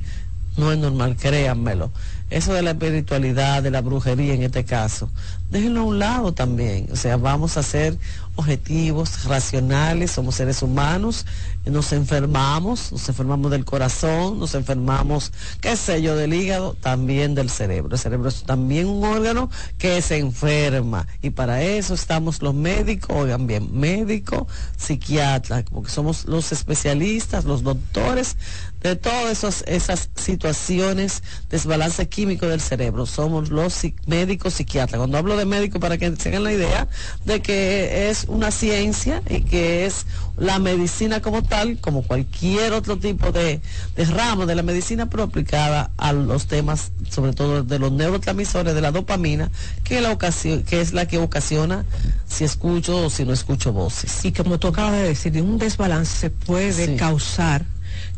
no es normal, créanmelo. Eso de la espiritualidad, de la brujería en este caso, déjenlo a un lado también. O sea, vamos a ser objetivos, racionales, somos seres humanos, nos enfermamos, nos enfermamos del corazón, nos enfermamos, qué sé yo, del hígado, también del cerebro. El cerebro es también un órgano que se enferma y para eso estamos los médicos, oigan bien, médico, psiquiatra, porque somos los especialistas, los doctores de todas esas situaciones, desbalance químico del cerebro. Somos los médicos psiquiatras. Cuando hablo de médico, para que tengan la idea de que es una ciencia y que es la medicina como tal, como cualquier otro tipo de, de ramo de la medicina, pero aplicada a los temas, sobre todo de los neurotransmisores, de la dopamina, que, la ocasión, que es la que ocasiona si escucho o si no escucho voces. Y como tú acabas de decir, un desbalance se puede causar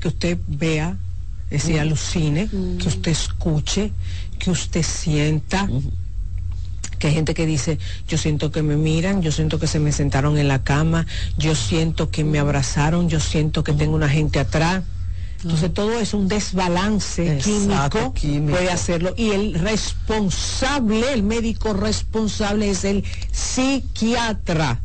que usted vea, es decir, alucine, que usted escuche, que usted sienta. Que hay gente que dice, yo siento que me miran, yo siento que se me sentaron en la cama, yo siento que me abrazaron, yo siento que tengo una gente atrás. Entonces todo es un desbalance químico, puede hacerlo. Y el responsable, el médico responsable es el psiquiatra.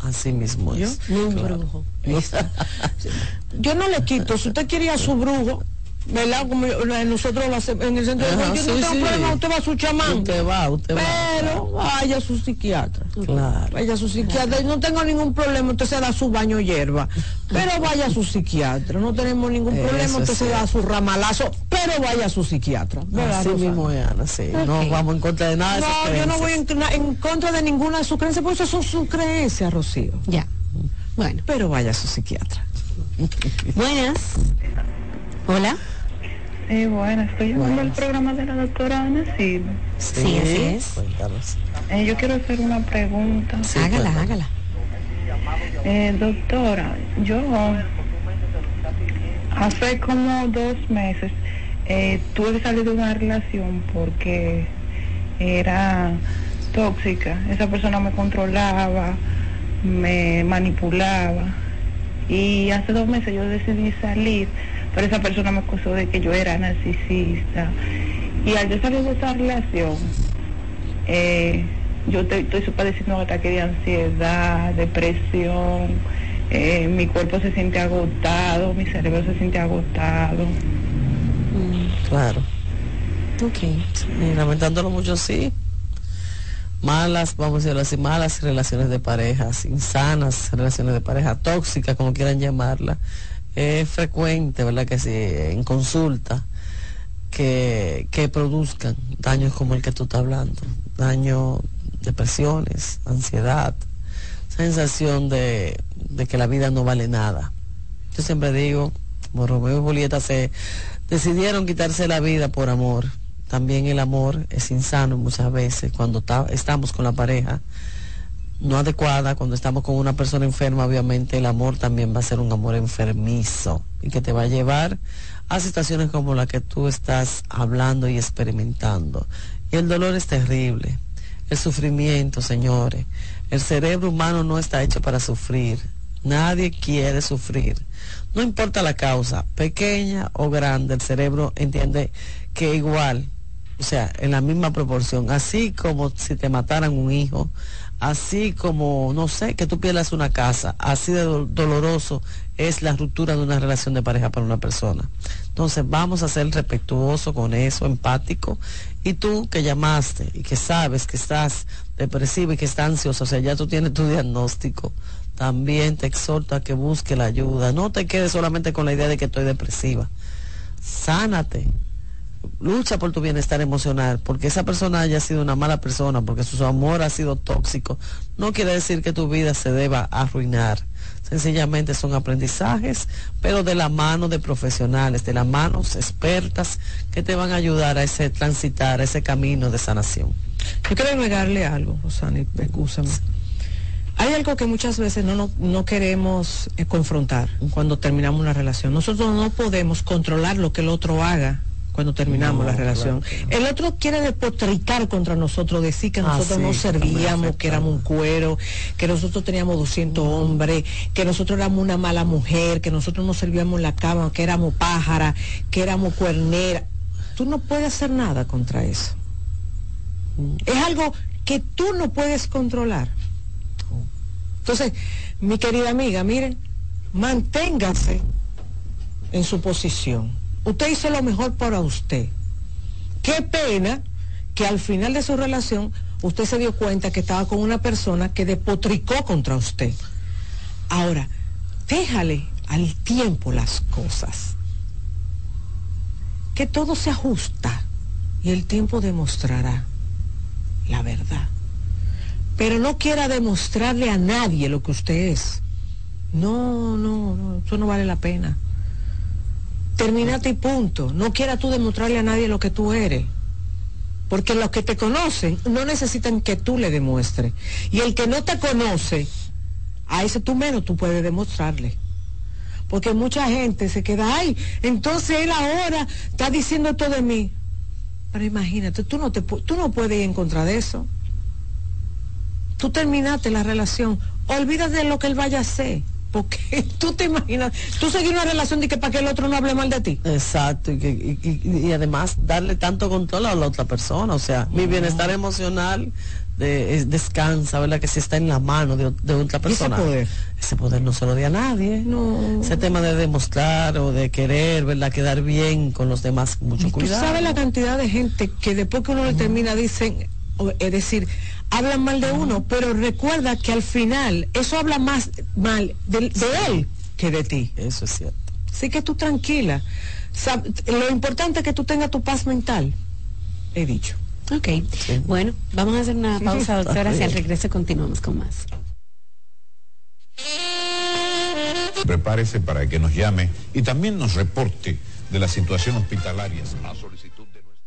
Así mismo es. ¿Yo? brujo. *laughs* Yo no le quito, si usted quería su brujo, ¿verdad? Como nosotros lo hacemos, en el centro de yo no tengo problema, usted va a su chamán. Usted va, usted va. Pero vaya a su psiquiatra. Claro. Vaya a su psiquiatra. No tengo ningún problema, usted se da su baño hierba. Pero vaya a su psiquiatra. No tenemos ningún problema, usted se da su ramalazo. Pero vaya a su psiquiatra. Así mismo es, Ana, sí. No vamos en contra de nada de No, yo no voy en, en, contra de ninguna de sus creencias, porque eso son sus creencias, Rocío. Ya. Bueno. Pero vaya a su psiquiatra. Buenas. Hola. Sí, bueno, estoy llamando al programa de la doctora Ana Silva. Sí, así es. Eh, yo quiero hacer una pregunta. hágala, hágala. Eh, doctora, yo hace como dos meses eh, tuve que salir de una relación porque era tóxica. Esa persona me controlaba, me manipulaba. Y hace dos meses yo decidí salir pero esa persona me acusó de que yo era narcisista. Y al yo salir de esa relación, eh, yo estoy, estoy padeciendo un ataque de ansiedad, depresión, eh, mi cuerpo se siente agotado, mi cerebro se siente agotado. Mm, claro. Ok. lamentándolo mucho, sí. Malas, vamos a decirlo así, malas relaciones de pareja, insanas relaciones de pareja, tóxicas, como quieran llamarla es frecuente, ¿verdad? Que si en consulta, que, que produzcan daños como el que tú estás hablando, daño, depresiones, ansiedad, sensación de, de que la vida no vale nada. Yo siempre digo, como Romeo y Julieta se decidieron quitarse la vida por amor. También el amor es insano muchas veces cuando estamos con la pareja no adecuada, cuando estamos con una persona enferma, obviamente el amor también va a ser un amor enfermizo y que te va a llevar a situaciones como la que tú estás hablando y experimentando. Y el dolor es terrible, el sufrimiento, señores. El cerebro humano no está hecho para sufrir. Nadie quiere sufrir. No importa la causa, pequeña o grande, el cerebro entiende que igual, o sea, en la misma proporción, así como si te mataran un hijo, así como, no sé, que tú pierdas una casa, así de doloroso es la ruptura de una relación de pareja para una persona. Entonces vamos a ser respetuosos con eso, empático. Y tú que llamaste y que sabes que estás depresivo y que estás ansioso, o sea, ya tú tienes tu diagnóstico, también te exhorto a que busque la ayuda. No te quedes solamente con la idea de que estoy depresiva. Sánate, lucha por tu bienestar emocional, porque esa persona haya sido una mala persona, porque su amor ha sido tóxico, no quiere decir que tu vida se deba arruinar. Sencillamente son aprendizajes, pero de la mano de profesionales, de las manos expertas que te van a ayudar a ese transitar, a ese camino de sanación. Yo quiero agregarle algo, Rosani, escúchame. Hay algo que muchas veces no, no, queremos eh, confrontar cuando terminamos una relación. Nosotros no podemos controlar lo que el otro haga cuando terminamos la relación. El otro quiere depotricar contra nosotros, decir que ah, nosotros no servíamos, que éramos un cuero, que nosotros teníamos 200 hombres, que nosotros éramos una mala mujer, que nosotros no servíamos en la cama, que éramos pájara, que éramos cuernera. Tú no puedes hacer nada contra eso. Es algo que tú no puedes controlar. Entonces, mi querida amiga, miren, manténgase en su posición usted hizo lo mejor para usted. Qué pena que al final de su relación usted se dio cuenta que estaba con una persona que depotricó contra usted. Ahora, déjale al tiempo las cosas. que todo se ajusta y el tiempo demostrará la verdad. Pero no quiera demostrarle a nadie lo que usted es. No, no, no, eso no vale la pena. Terminate y punto. No quiera tú demostrarle a nadie lo que tú eres. Porque los que te conocen no necesitan que tú le demuestres. Y el que no te conoce, a ese tú menos tú puedes demostrarle. Porque mucha gente se queda, ay, entonces él ahora está diciendo todo de mí. Pero imagínate, tú no, te, tú no puedes ir en contra de eso. Tú terminaste la relación, olvídate de lo que él vaya a hacer. Porque *laughs* tú te imaginas, tú seguir una relación de que para que el otro no hable mal de ti. Exacto, y, y, y, además darle tanto control a la otra persona. O sea, mi bienestar emocional de, descansa, ¿verdad? Que si está en la mano de, otra persona. Ese poder? ese poder no se lo da a nadie. No. Ese tema de demostrar o de querer, ¿verdad? Quedar bien con los demás, mucho cuidado. ¿Tú sabes la cantidad de gente que después que uno le termina dicen, es decir, hablan mal de uno, pero recuerda que al final eso habla más mal de, él que de ti. Eso es cierto. Así que tú tranquila. Lo importante es que tú tengas tu paz mental. He dicho. Ok, bueno, vamos a hacer una *laughs* pausa, doctora, si al regreso continuamos con más. Prepárese para que nos llame y también nos reporte de la situación hospitalaria a solicitud de nuestro...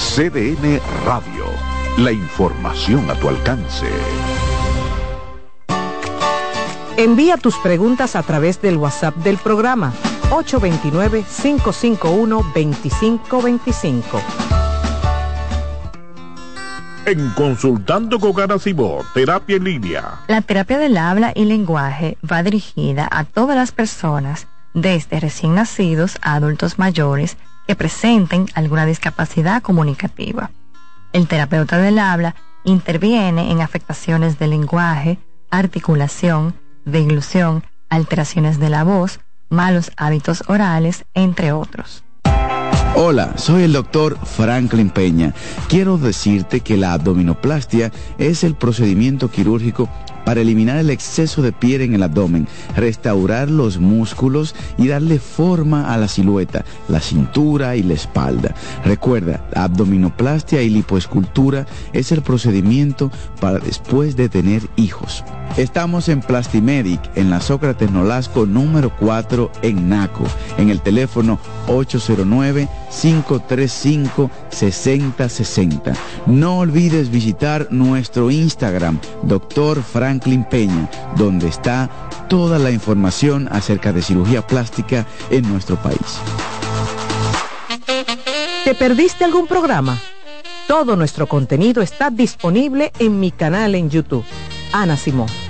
CDN Radio, la información a tu alcance. Envía tus preguntas a través del WhatsApp del programa 829 551 2525 en Consultando con Garacimo, Terapia en Línea. La terapia del habla y lenguaje va dirigida a todas las personas, desde recién nacidos a adultos mayores, que presenten alguna discapacidad comunicativa. El terapeuta del habla interviene en afectaciones del lenguaje, articulación, deglución, alteraciones de la voz, malos hábitos orales, entre otros. Hola, soy el doctor Franklin Peña. Quiero decirte que la abdominoplastia es el procedimiento quirúrgico para eliminar el exceso de piel en el abdomen, restaurar los músculos y darle forma a la silueta, la cintura y la espalda. Recuerda, abdominoplastia y lipoescultura es el procedimiento para después de tener hijos. Estamos en Plastimedic, en la Sócrates Nolasco número 4 en Naco, en el teléfono 809-535-6060. No olvides visitar nuestro Instagram, Dr. Franklin Peña, donde está toda la información acerca de cirugía plástica en nuestro país. ¿Te perdiste algún programa? Todo nuestro contenido está disponible en mi canal en YouTube. Ana Simón.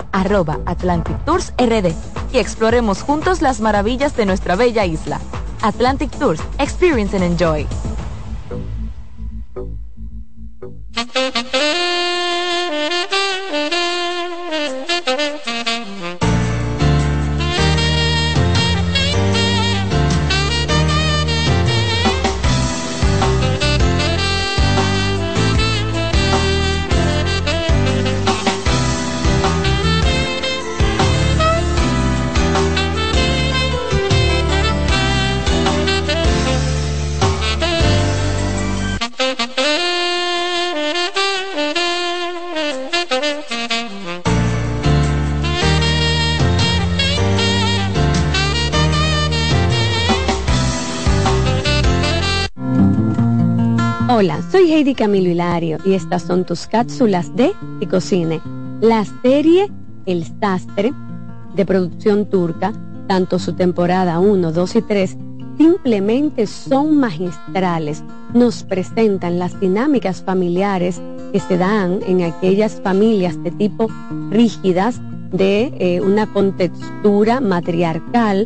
arroba Atlantic Tours RD y exploremos juntos las maravillas de nuestra bella isla. Atlantic Tours, Experience and Enjoy. Hola, soy Heidi Camilo Hilario y estas son tus cápsulas de Ticocine. La serie El Sastre, de producción turca, tanto su temporada 1, 2 y 3, simplemente son magistrales. Nos presentan las dinámicas familiares que se dan en aquellas familias de tipo rígidas, de eh, una contextura matriarcal,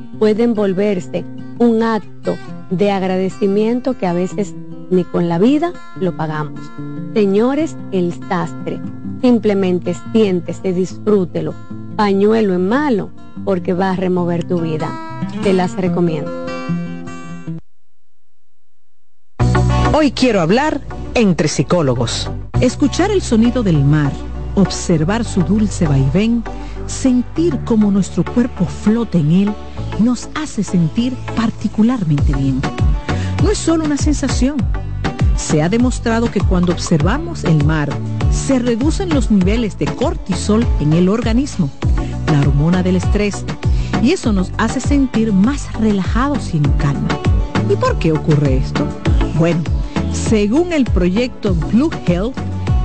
pueden volverse un acto de agradecimiento que a veces ni con la vida lo pagamos. Señores, el sastre, simplemente siéntese, disfrútelo, pañuelo en malo, porque va a remover tu vida. Te las recomiendo. Hoy quiero hablar entre psicólogos. Escuchar el sonido del mar, observar su dulce vaivén, sentir cómo nuestro cuerpo flota en él, nos hace sentir particularmente bien. No es solo una sensación. Se ha demostrado que cuando observamos el mar, se reducen los niveles de cortisol en el organismo, la hormona del estrés, y eso nos hace sentir más relajados y en calma. ¿Y por qué ocurre esto? Bueno, según el proyecto Blue Health,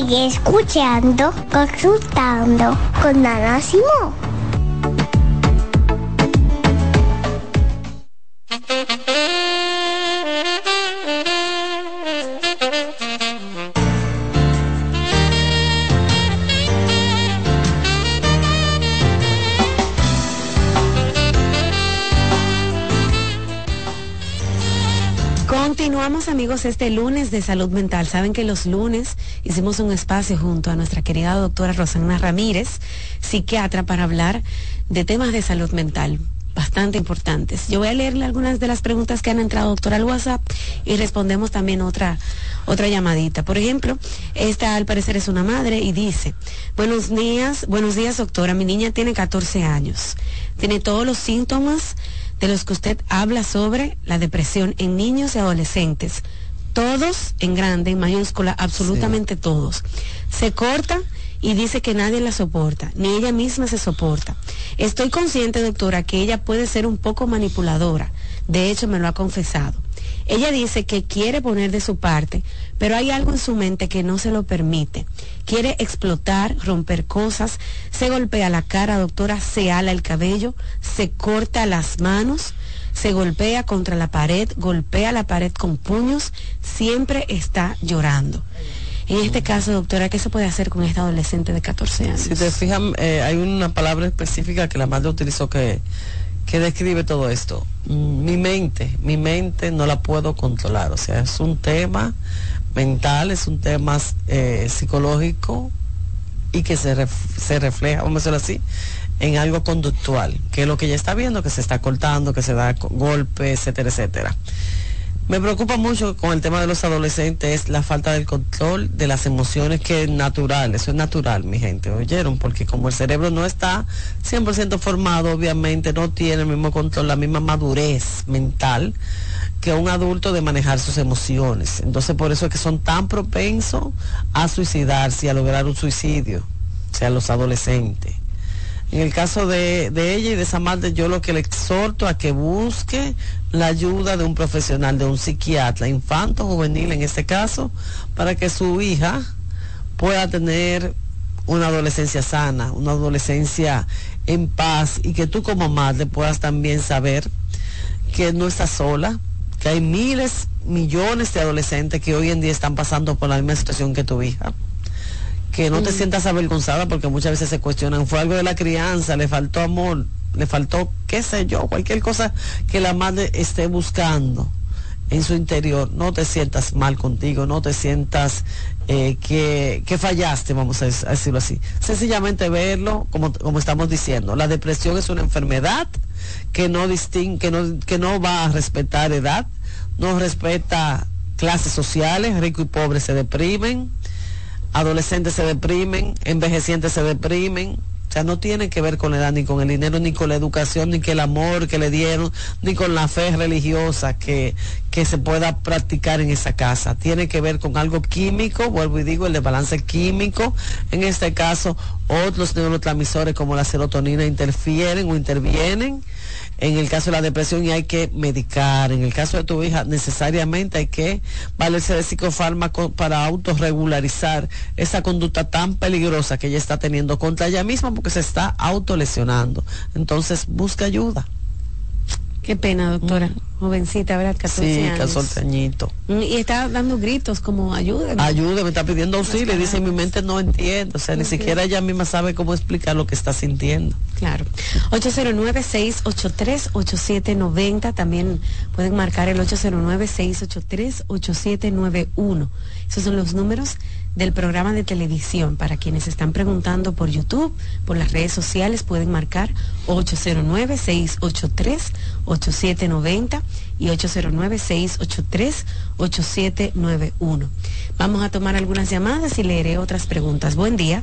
Sigue escuchando, consultando con Ana Simón. Amigos este lunes de salud mental. Saben que los lunes hicimos un espacio junto a nuestra querida doctora Rosana Ramírez, psiquiatra, para hablar de temas de salud mental bastante importantes. Yo voy a leerle algunas de las preguntas que han entrado, doctora, al WhatsApp y respondemos también otra, otra llamadita. Por ejemplo, esta al parecer es una madre y dice, buenos días, buenos días, doctora, mi niña tiene 14 años, tiene todos los síntomas de los que usted habla sobre la depresión en niños y adolescentes. Todos en grande, en mayúscula, absolutamente todos. Se corta y dice que nadie la soporta, ni ella misma se soporta. Estoy consciente, doctora, que ella puede ser un poco manipuladora. De hecho, me lo ha confesado. Ella dice que quiere poner de su parte, pero hay algo en su mente que no se lo permite. Quiere explotar, romper cosas, se golpea la cara, doctora, se ala el cabello, se corta las manos, se golpea contra la pared, golpea la pared con puños, siempre está llorando. En este caso, doctora, ¿qué se puede hacer con esta adolescente de 14 años? Si te fijas, eh, hay una palabra específica que la madre utilizó que que describe todo esto. Mi mente, mi mente no la puedo controlar, o sea, es un tema mental, es un tema eh, psicológico y que se, se refleja, vamos a decirlo así, en algo conductual, que es lo que ella está viendo, que se está cortando, que se da golpe, etcétera, etcétera. Me preocupa mucho con el tema de los adolescentes la falta del control de las emociones que es natural, eso es natural, mi gente, ¿oyeron? Porque como el cerebro no está 100% formado, obviamente no tiene el mismo control, la misma madurez mental que un adulto de manejar sus emociones. Entonces por eso es que son tan propensos a suicidarse a lograr un suicidio, o sea, los adolescentes. En el caso de, de ella y de esa madre, yo lo que le exhorto a que busque la ayuda de un profesional, de un psiquiatra, infanto, juvenil en este caso, para que su hija pueda tener una adolescencia sana, una adolescencia en paz y que tú como madre puedas también saber que no estás sola, que hay miles, millones de adolescentes que hoy en día están pasando por la misma situación que tu hija que no te sientas avergonzada porque muchas veces se cuestionan, fue algo de la crianza, le faltó amor, le faltó, qué sé yo, cualquier cosa que la madre esté buscando en su interior, no te sientas mal contigo, no te sientas eh, que, que, fallaste, vamos a, decirlo así. Sencillamente verlo, como, como estamos diciendo, la depresión es una enfermedad que no distingue, que no, que no va a respetar edad, no respeta clases sociales, rico y pobre se deprimen, adolescentes se deprimen, envejecientes se deprimen. O sea, no tiene que ver con la edad, ni con el dinero, ni con la educación, ni con el amor que le dieron, ni con la fe religiosa que, que se pueda practicar en esa casa. Tiene que ver con algo químico, vuelvo y digo, el desbalance químico. En este caso, otros neurotransmisores como la serotonina interfieren o intervienen en el caso de la depresión y hay que medicar. En el caso de tu hija, necesariamente hay que valerse de psicofármaco para autorregularizar esa conducta tan peligrosa que ella está teniendo contra ella misma porque se está autolesionando. Entonces, busca ayuda. Qué pena, doctora. Mm. Jovencita, ¿verdad? 14 sí, años. 14 añitos. Mm, y está dando gritos como ayuda. Ayuda, me está pidiendo auxilio. Dice, mi mente no entiende. O sea, ni siquiera ella misma sabe cómo explicar lo que está sintiendo. Claro. 809-683-8790. También pueden marcar el 809-683-8791. Esos son los números del programa de televisión. Para quienes están preguntando por YouTube, por las redes sociales, pueden marcar 809-683-8790 y 809-683-8791. Vamos a tomar algunas llamadas y leeré otras preguntas. Buen día.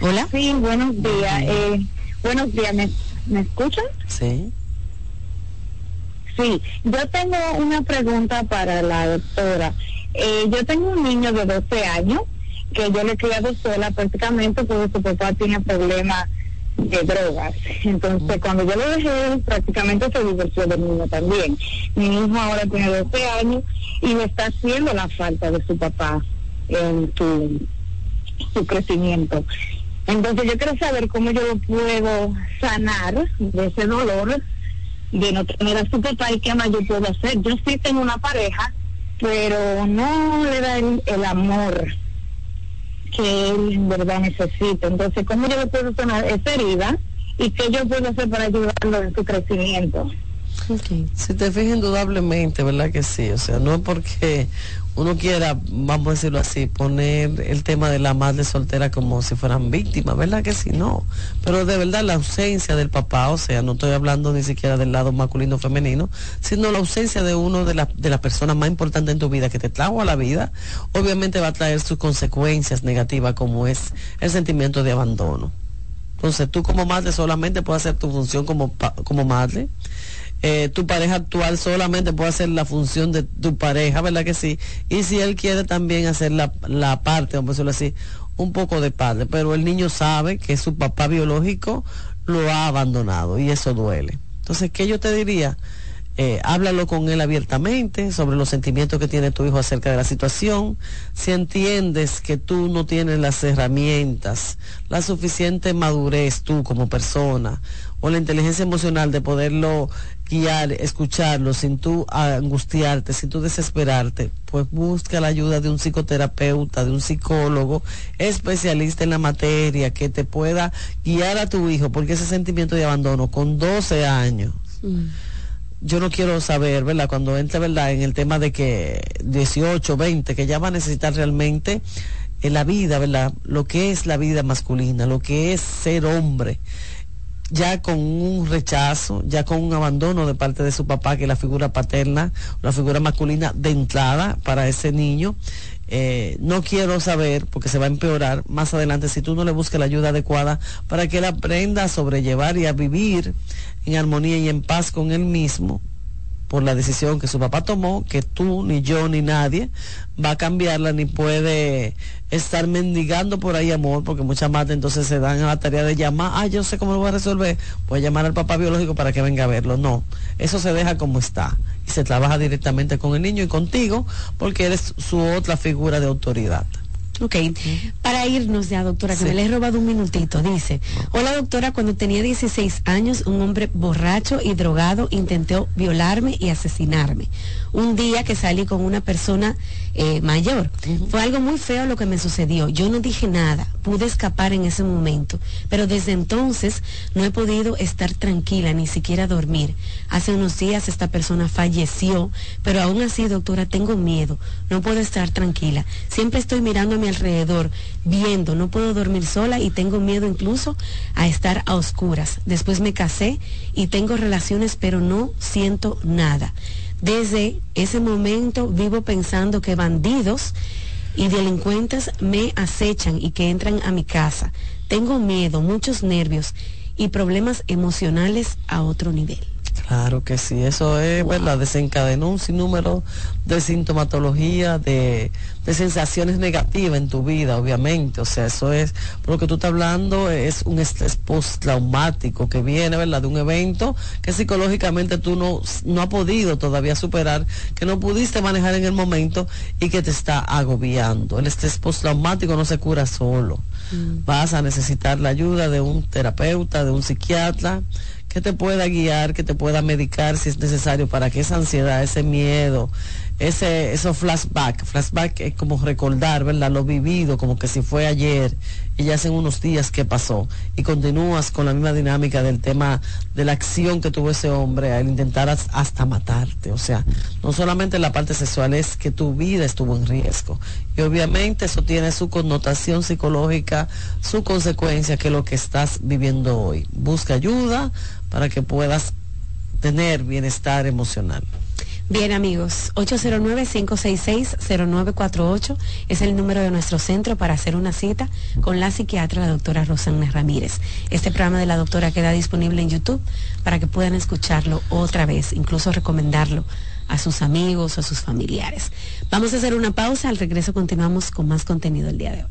Hola. Sí, buenos días. Eh, buenos días, ¿me, ¿me escuchan? Sí. Sí, yo tengo una pregunta para la doctora. Eh, yo tengo un niño de 12 años que yo le he criado sola prácticamente porque su papá tiene problemas de drogas. Entonces, cuando yo lo dejé, prácticamente se divorció del niño también. Mi hijo ahora tiene 12 años y le está haciendo la falta de su papá en su, su crecimiento. Entonces, yo quiero saber cómo yo puedo sanar de ese dolor de no tener a su papá y qué más yo puedo hacer. Yo sí tengo una pareja pero no le da el, amor que él en verdad necesita. Entonces, ¿cómo yo le puedo sanar esa herida y qué yo puedo hacer para ayudarlo en su crecimiento? Okay. Si te fijas indudablemente, ¿verdad que sí? O sea, no porque uno quiera, vamos a decirlo así, poner el tema de la madre soltera como si fueran víctimas, ¿verdad que sí? No. Pero de verdad la ausencia del papá, o sea, no estoy hablando ni siquiera del lado masculino femenino, sino la ausencia de uno de, la, de las personas más importantes en tu vida que te trajo a la vida, obviamente va a traer sus consecuencias negativas como es el sentimiento de abandono. Entonces tú como madre solamente puedes hacer tu función como, como madre eh, tu pareja actual solamente puede hacer la función de tu pareja, ¿verdad que sí? Y si él quiere también hacer la, la parte, vamos a decirlo así, un poco de padre, pero el niño sabe que su papá biológico lo ha abandonado y eso duele. Entonces, ¿qué yo te diría? Eh, háblalo con él abiertamente sobre los sentimientos que tiene tu hijo acerca de la situación. Si entiendes que tú no tienes las herramientas, la suficiente madurez tú como persona o la inteligencia emocional de poderlo guiar, escucharlo sin tú angustiarte, sin tú desesperarte, pues busca la ayuda de un psicoterapeuta, de un psicólogo especialista en la materia que te pueda guiar a tu hijo, porque ese sentimiento de abandono con 12 años. Mm yo no quiero saber, ¿verdad? Cuando entre, ¿verdad? En el tema de que 18, 20, que ya va a necesitar realmente en la vida, ¿verdad? Lo que es la vida masculina, lo que es ser hombre. Ya con un rechazo, ya con un abandono de parte de su papá, que es la figura paterna, la figura masculina de entrada para ese niño. Eh, no quiero saber, porque se va a empeorar más adelante, si tú no le buscas la ayuda adecuada para que él aprenda a sobrellevar y a vivir en armonía y en paz con él mismo, por la decisión que su papá tomó, que tú, ni yo, ni nadie va a cambiarla, ni puede estar mendigando por ahí amor, porque muchas madres entonces se dan a la tarea de llamar, ah, yo sé cómo lo voy a resolver, voy a llamar al papá biológico para que venga a verlo. No, eso se deja como está y se trabaja directamente con el niño y contigo, porque eres su otra figura de autoridad. Ok, para irnos ya, doctora, que me le he robado un minutito, dice, hola doctora, cuando tenía 16 años, un hombre borracho y drogado intentó violarme y asesinarme. Un día que salí con una persona eh, mayor. Fue algo muy feo lo que me sucedió. Yo no dije nada, pude escapar en ese momento, pero desde entonces no he podido estar tranquila, ni siquiera dormir. Hace unos días esta persona falleció, pero aún así, doctora, tengo miedo, no puedo estar tranquila. Siempre estoy mirando a mi alrededor, viendo, no puedo dormir sola y tengo miedo incluso a estar a oscuras. Después me casé y tengo relaciones, pero no siento nada. Desde ese momento vivo pensando que bandidos y delincuentes me acechan y que entran a mi casa. Tengo miedo, muchos nervios y problemas emocionales a otro nivel. Claro que sí, eso es, ¿verdad? Desencadenó un sinnúmero de sintomatología, de, de, sensaciones negativas en tu vida, obviamente. O sea, eso es, por lo que tú estás hablando, es un estrés postraumático que viene, ¿verdad? De un evento que psicológicamente tú no, no has podido todavía superar, que no pudiste manejar en el momento y que te está agobiando. El estrés postraumático no se cura solo. Mm. Vas a necesitar la ayuda de un terapeuta, de un psiquiatra que te pueda guiar, que te pueda medicar si es necesario para que esa ansiedad, ese miedo, ese, esos flashback, flashback es como recordar, ¿verdad? Lo vivido, como que si fue ayer y ya hacen unos días que pasó y continúas con la misma dinámica del tema de la acción que tuvo ese hombre al intentar hasta matarte. O sea, no solamente la parte sexual, es que tu vida estuvo en riesgo. Y obviamente eso tiene su connotación psicológica, su consecuencia, que es lo que estás viviendo hoy. Busca ayuda para que puedas tener bienestar emocional. Bien amigos, 809-566-0948 es el número de nuestro centro para hacer una cita con la psiquiatra, la doctora Rosana Ramírez. Este programa de la doctora queda disponible en YouTube para que puedan escucharlo otra vez, incluso recomendarlo a sus amigos o a sus familiares. Vamos a hacer una pausa, al regreso continuamos con más contenido el día de hoy.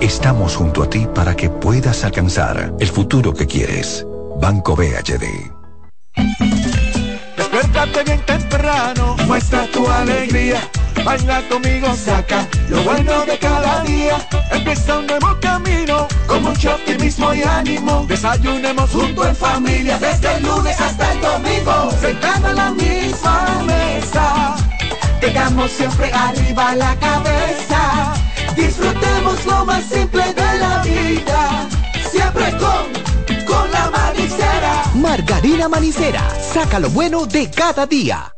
Estamos junto a ti para que puedas alcanzar el futuro que quieres. Banco BHD. Despiértate bien temprano, muestra tu alegría. Baila conmigo, saca lo bueno de cada día. Empieza un nuevo camino, con mucho optimismo y ánimo. Desayunemos junto en familia, desde el lunes hasta el domingo. Sentado en la misma mesa, tengamos siempre arriba la cabeza. Disfrutemos lo más simple de la vida, siempre con, con la manicera. Margarina Manicera, saca lo bueno de cada día.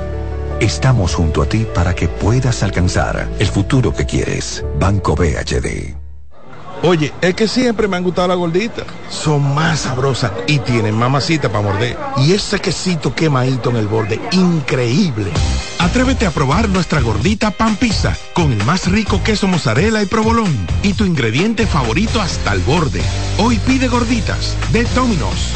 Estamos junto a ti para que puedas alcanzar el futuro que quieres. Banco BHD. Oye, es que siempre me han gustado las gorditas. Son más sabrosas y tienen mamacita para morder. Y ese quesito quemadito en el borde, increíble. Atrévete a probar nuestra gordita pan pizza con el más rico queso mozzarella y provolón y tu ingrediente favorito hasta el borde. Hoy pide gorditas de Domino's.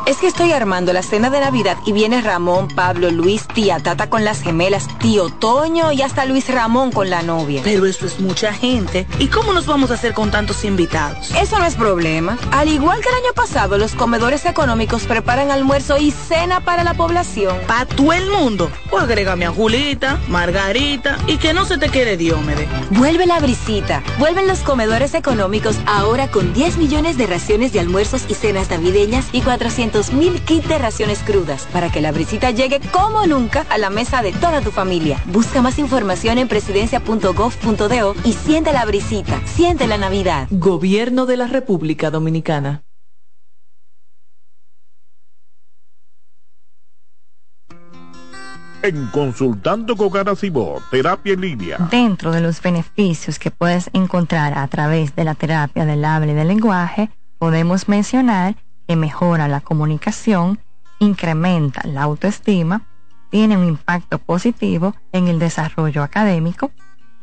Es que estoy armando la cena de Navidad y viene Ramón, Pablo, Luis, tía Tata con las gemelas, tío Toño y hasta Luis Ramón con la novia. Pero eso es mucha gente. ¿Y cómo nos vamos a hacer con tantos invitados? Eso no es problema. Al igual que el año pasado, los comedores económicos preparan almuerzo y cena para la población. ¿Para todo el mundo? O agrégame a Julita, Margarita y que no se te quede Diómede. Vuelve la brisita. Vuelven los comedores económicos ahora con 10 millones de raciones de almuerzos y cenas navideñas y 400 mil kits de raciones crudas para que la brisita llegue como nunca a la mesa de toda tu familia. Busca más información en presidencia.gov.do y siente la brisita, siente la Navidad. Gobierno de la República Dominicana. En Consultando con Garacimo, terapia en línea. Dentro de los beneficios que puedes encontrar a través de la terapia del habla y del lenguaje, podemos mencionar que mejora la comunicación, incrementa la autoestima, tiene un impacto positivo en el desarrollo académico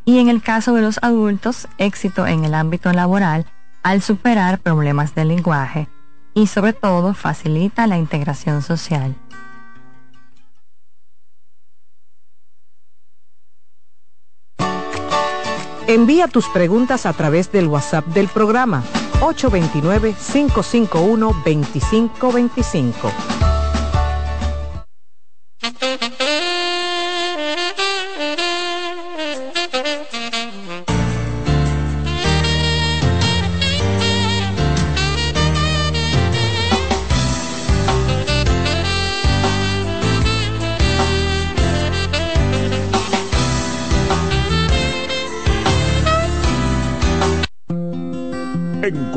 y en el caso de los adultos, éxito en el ámbito laboral al superar problemas del lenguaje y sobre todo facilita la integración social. Envía tus preguntas a través del WhatsApp del programa 829-551-2525.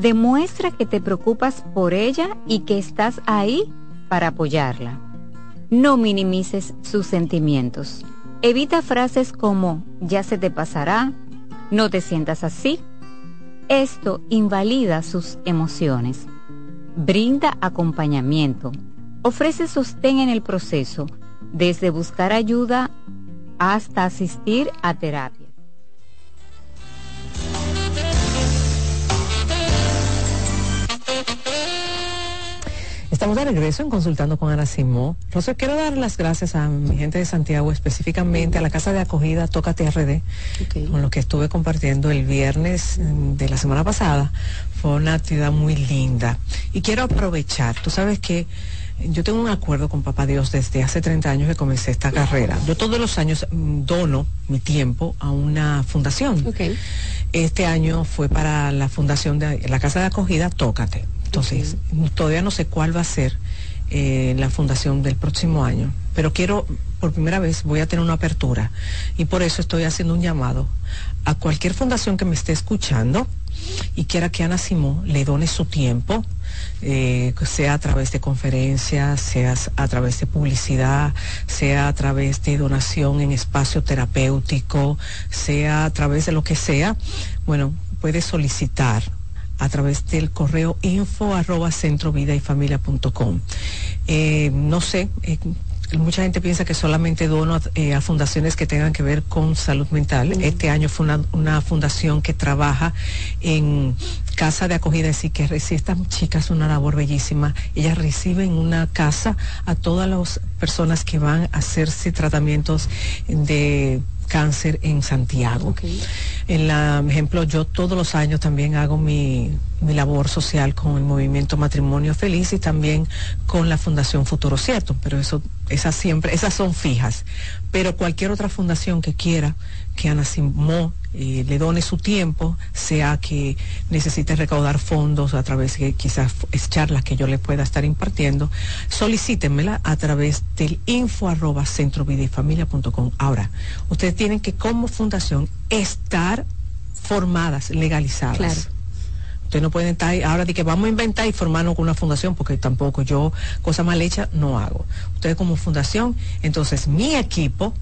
Demuestra que te preocupas por ella y que estás ahí para apoyarla. No minimices sus sentimientos. Evita frases como ya se te pasará, no te sientas así. Esto invalida sus emociones. Brinda acompañamiento. Ofrece sostén en el proceso, desde buscar ayuda hasta asistir a terapia. Estamos de regreso en Consultando con Ana Simó. Rocío, quiero dar las gracias a mi gente de Santiago, específicamente a la Casa de Acogida Tócate RD, con lo que estuve compartiendo el viernes mm, de la semana pasada. Fue una actividad muy linda. Y quiero aprovechar, tú sabes que yo tengo un acuerdo con Papá Dios desde hace 30 años que comencé esta carrera. Yo todos los años mm, dono mi tiempo a una fundación. Este año fue para la fundación de la Casa de Acogida Tócate. Entonces, todavía no sé cuál va a ser eh, la fundación del próximo año, pero quiero, por primera vez, voy a tener una apertura y por eso estoy haciendo un llamado a cualquier fundación que me esté escuchando y quiera que Ana Simón le done su tiempo, eh, sea a través de conferencias, sea a través de publicidad, sea a través de donación en espacio terapéutico, sea a través de lo que sea, bueno, puede solicitar a través del correo info arroba eh, no sé, eh, mucha gente piensa que solamente dono eh, a fundaciones que tengan que ver con salud mental. Este año fue una, fundación que trabaja en casa de acogida, así que estas chicas una labor bellísima. Ellas reciben una casa a todas las personas que van a hacerse tratamientos de cáncer en Santiago. En la ejemplo, yo todos los años también hago mi, labor social con el movimiento Matrimonio Feliz y también con la Fundación Futuro Cierto, pero eso, esas siempre, esas son fijas. Pero cualquier otra fundación que quiera que Ana Simó eh, le done su tiempo, sea que necesite recaudar fondos a través de quizás charlas que yo le pueda estar impartiendo, solicítenmela a través del info arroba Ahora, ustedes tienen que como fundación estar formadas, legalizadas. Ustedes no pueden estar ahora de que vamos a inventar y formarnos con una fundación, porque tampoco yo, cosa mal hecha, no hago. Ustedes como fundación, entonces mi equipo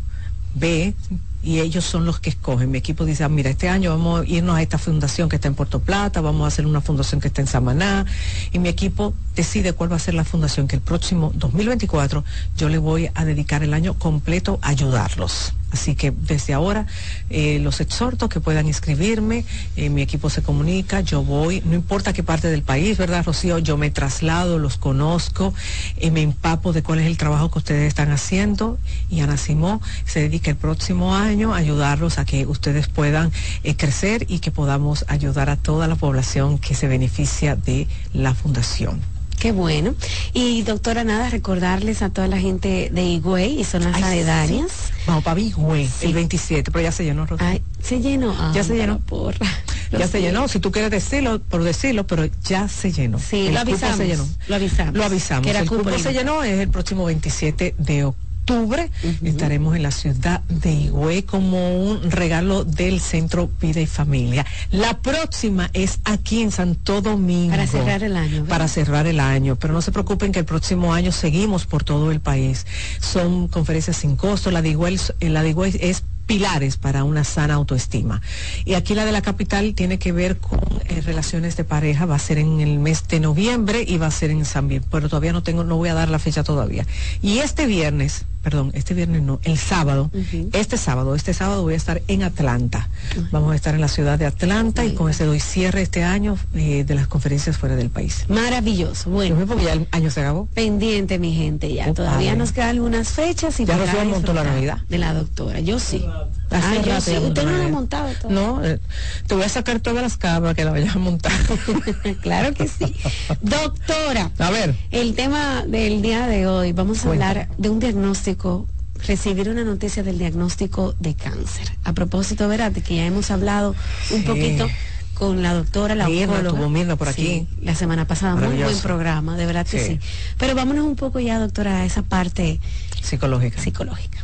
ve y ellos son los que escogen. Mi equipo dice, ah, mira, este año vamos a irnos a esta fundación que está en Puerto Plata, vamos a hacer una fundación que está en Samaná, y mi equipo decide cuál va a ser la fundación que el próximo 2024 yo le voy a dedicar el año completo a ayudarlos. Así que desde ahora eh, los exhorto que puedan inscribirme, eh, mi equipo se comunica, yo voy, no importa qué parte del país, ¿verdad, Rocío? Yo me traslado, los conozco, eh, me empapo de cuál es el trabajo que ustedes están haciendo y Ana Simó se dedica el próximo año a ayudarlos a que ustedes puedan crecer y que podamos ayudar a toda la población que se beneficia de la fundación. Qué bueno. Y doctora, nada, recordarles a toda la gente de Higüey y zonas aledañas. Vamos para Higüey, el 27, pero ya se llenó, Ay, se llenó. ya se llenó. Porra. *laughs* Ya se llenó, si tú quieres decirlo, por decirlo, pero ya se llenó. Sí, lo avisamos. Se llenó. Lo avisamos. Lo avisamos. el cupo se llenó, es el próximo 27 de octubre octubre estaremos en la ciudad de Higüey como un regalo del Centro Vida y Familia. La próxima es aquí en Santo Domingo. Para cerrar el año. Para cerrar el año, pero no se preocupen que el próximo año seguimos por todo el país. Son conferencias sin costo, la de Higüey, la de Higüey es pilares para una sana autoestima. Y aquí la de la capital tiene que ver con eh, relaciones de pareja, va a ser en el mes de noviembre y va a ser en San pero todavía no tengo, no voy a dar la fecha todavía. Y este viernes, perdón, este viernes no, el sábado, este sábado, este sábado voy a estar en Atlanta. Vamos a estar en la ciudad de Atlanta y con ese doy cierre este año eh, de las conferencias fuera del país. Maravilloso. Bueno, porque ya el año se acabó. Pendiente, mi gente, ya. todavía nos quedan algunas fechas y ya un montón la Navidad. De la doctora, yo sí. Ah, yo sí, usted no lo ha montado todo. No, eh, te voy a sacar todas las cabras que la vayas a montar. *laughs* claro que sí. *laughs* Doctora, A ver. el tema del día de hoy, vamos a hablar de un diagnóstico, recibir una noticia del diagnóstico de cáncer. A propósito, verá, de que ya hemos hablado un Sí. poquito con la doctora, la Mirna, oncóloga. tuvo Mirna por Sí, aquí. la semana pasada, muy buen programa, de verdad que sí. Sí. Pero vámonos un poco ya, doctora, a esa parte psicológica. Psicológica.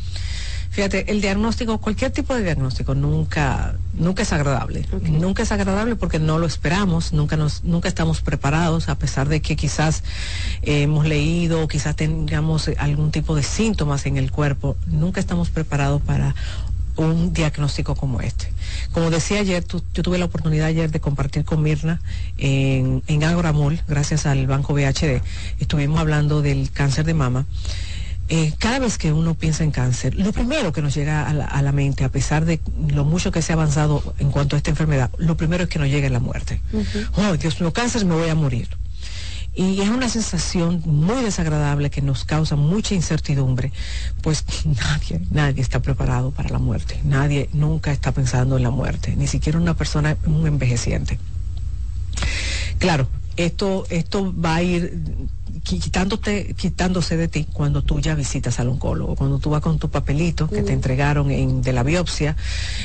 Fíjate, el diagnóstico, cualquier tipo de diagnóstico nunca, nunca es agradable. Nunca es agradable porque no lo esperamos, nunca nos, nunca estamos preparados, a pesar de que quizás eh, hemos leído o quizás tengamos algún tipo de síntomas en el cuerpo, nunca estamos preparados para un diagnóstico como este. Como decía ayer, tu- yo tuve la oportunidad ayer de compartir con Mirna en, en Agoramol, gracias al Banco BHD, estuvimos hablando del cáncer de mama. Eh, cada vez que uno piensa en cáncer, lo primero que nos llega a la, a la mente, a pesar de lo mucho que se ha avanzado en cuanto a esta enfermedad, lo primero es que nos llegue la muerte. Oh, Dios mío, cáncer, me voy a morir. Y es una sensación muy desagradable que nos causa mucha incertidumbre, pues nadie, nadie está preparado para la muerte, nadie nunca está pensando en la muerte, ni siquiera una persona, un envejeciente. Claro, esto, esto va a ir qui- quitándote, quitándose de ti cuando tú ya visitas al oncólogo, cuando tú vas con tu papelito que te entregaron en, de la biopsia,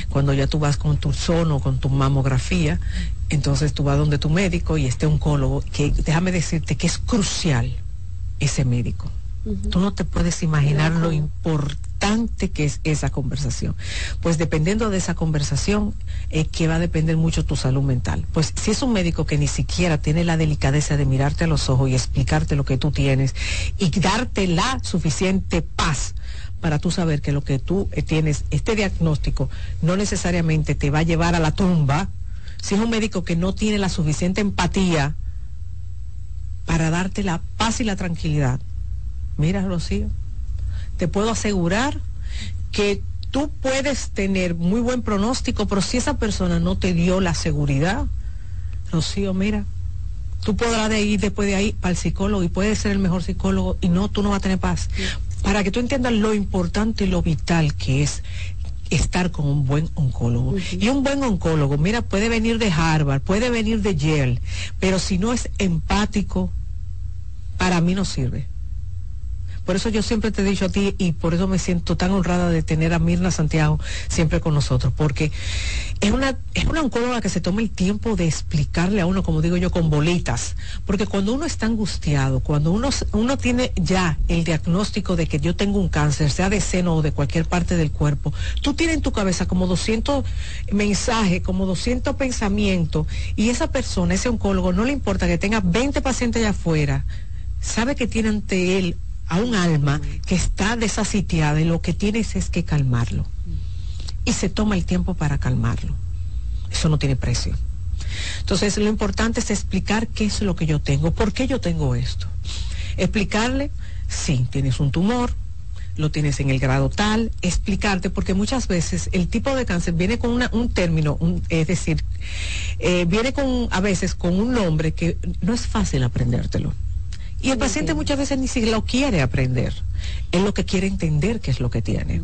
cuando ya tú vas con tu sono, con tu mamografía, entonces tú vas donde tu médico y este oncólogo, que déjame decirte que es crucial ese médico. Tú no te puedes imaginar lo importante que es esa conversación. Pues dependiendo de esa conversación, es que va a depender mucho tu salud mental. Pues si es un médico que ni siquiera tiene la delicadeza de mirarte a los ojos y explicarte lo que tú tienes y darte la suficiente paz para tú saber que lo que tú eh, tienes, este diagnóstico, no necesariamente te va a llevar a la tumba, si es un médico que no tiene la suficiente empatía para darte la paz y la tranquilidad, mira Rocío, te puedo asegurar que tú puedes tener muy buen pronóstico, pero si esa persona no te dio la seguridad, Rocío, mira, tú podrás de ir después de ahí para el psicólogo y puedes ser el mejor psicólogo y no, tú no vas a tener paz. Para que tú entiendas lo importante y lo vital que es estar con un buen oncólogo. Y un buen oncólogo, mira, puede venir de Harvard, puede venir de Yale, pero si no es empático, para mí no sirve. Por eso yo siempre te he dicho a ti y por eso me siento tan honrada de tener a Mirna Santiago siempre con nosotros, porque es una, es oncóloga que se toma el tiempo de explicarle a uno, como digo yo, con bolitas, porque cuando uno está angustiado, cuando uno, uno tiene ya el diagnóstico de que yo tengo un cáncer, sea de seno o de cualquier parte del cuerpo, tú tienes en tu cabeza como 200 mensajes, como 200 pensamientos, y esa persona, ese oncólogo, no le importa que tenga 20 pacientes allá afuera, sabe que tiene ante él a un alma que está desasitiada y lo que tienes es que calmarlo. Y se toma el tiempo para calmarlo. Eso no tiene precio. Entonces lo importante es explicar qué es lo que yo tengo, por qué yo tengo esto. Explicarle, sí, tienes un tumor, lo tienes en el grado tal, explicarte, porque muchas veces el tipo de cáncer viene con un término, es decir, eh, viene con a veces con un nombre que no es fácil aprendértelo. Y el paciente muchas veces ni siquiera lo quiere aprender. Él lo que quiere entender qué es lo que tiene.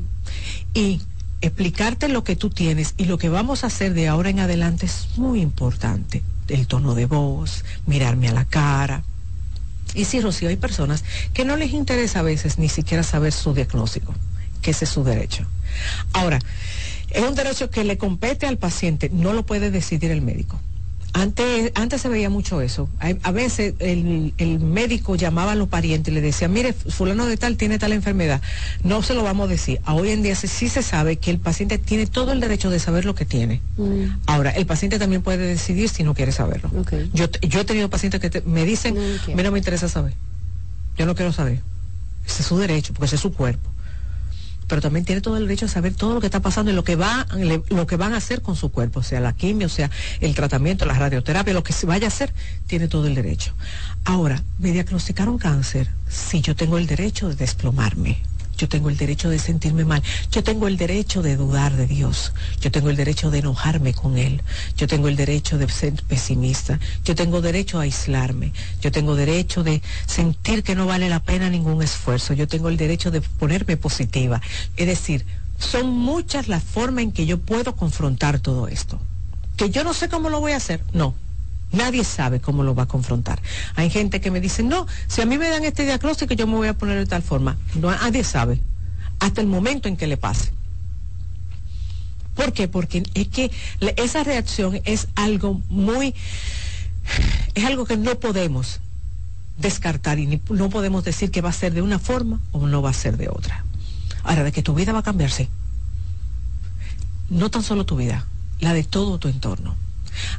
Y explicarte lo que tú tienes y lo que vamos a hacer de ahora en adelante es muy importante. El tono de voz, mirarme a la cara. Y sí, Rocío, hay personas que no les interesa a veces ni siquiera saber su diagnóstico, que ese es su derecho. Ahora, es un derecho que le compete al paciente, no lo puede decidir el médico. Antes, antes se veía mucho eso. A, veces el, el médico llamaba a los parientes y le decía, mire, fulano de tal tiene tal enfermedad. No se lo vamos a decir. Hoy en día sí se sabe que el paciente tiene todo el derecho de saber lo que tiene. Ahora, el paciente también puede decidir si no quiere saberlo. Yo, he tenido pacientes que te- me dicen, a mí no me interesa saber. Yo no quiero saber. Ese es su derecho, porque ese es su cuerpo. Pero también tiene todo el derecho a saber todo lo que está pasando y lo que va, lo que van a hacer con su cuerpo, sea la quimio, sea el tratamiento, la radioterapia, lo que se vaya a hacer, tiene todo el derecho. Ahora, me diagnosticaron cáncer, sí, yo tengo el derecho de desplomarme. Yo tengo el derecho de sentirme mal. Yo tengo el derecho de dudar de Dios. Yo tengo el derecho de enojarme con Él. Yo tengo el derecho de ser pesimista. Yo tengo derecho a aislarme. Yo tengo derecho de sentir que no vale la pena ningún esfuerzo. Yo tengo el derecho de ponerme positiva. Es decir, son muchas las formas en que yo puedo confrontar todo esto. Que yo no sé cómo lo voy a hacer, no. Nadie sabe cómo lo va a confrontar. Hay gente que me dice, no, si a mí me dan este diagnóstico yo me voy a poner de tal forma. No, nadie sabe. Hasta el momento en que le pase. ¿Por qué? Porque es que esa reacción es algo muy, es algo que no podemos descartar y no podemos decir que va a ser de una forma o no va a ser de otra. Ahora, de que tu vida va a cambiarse. No tan solo tu vida, la de todo tu entorno.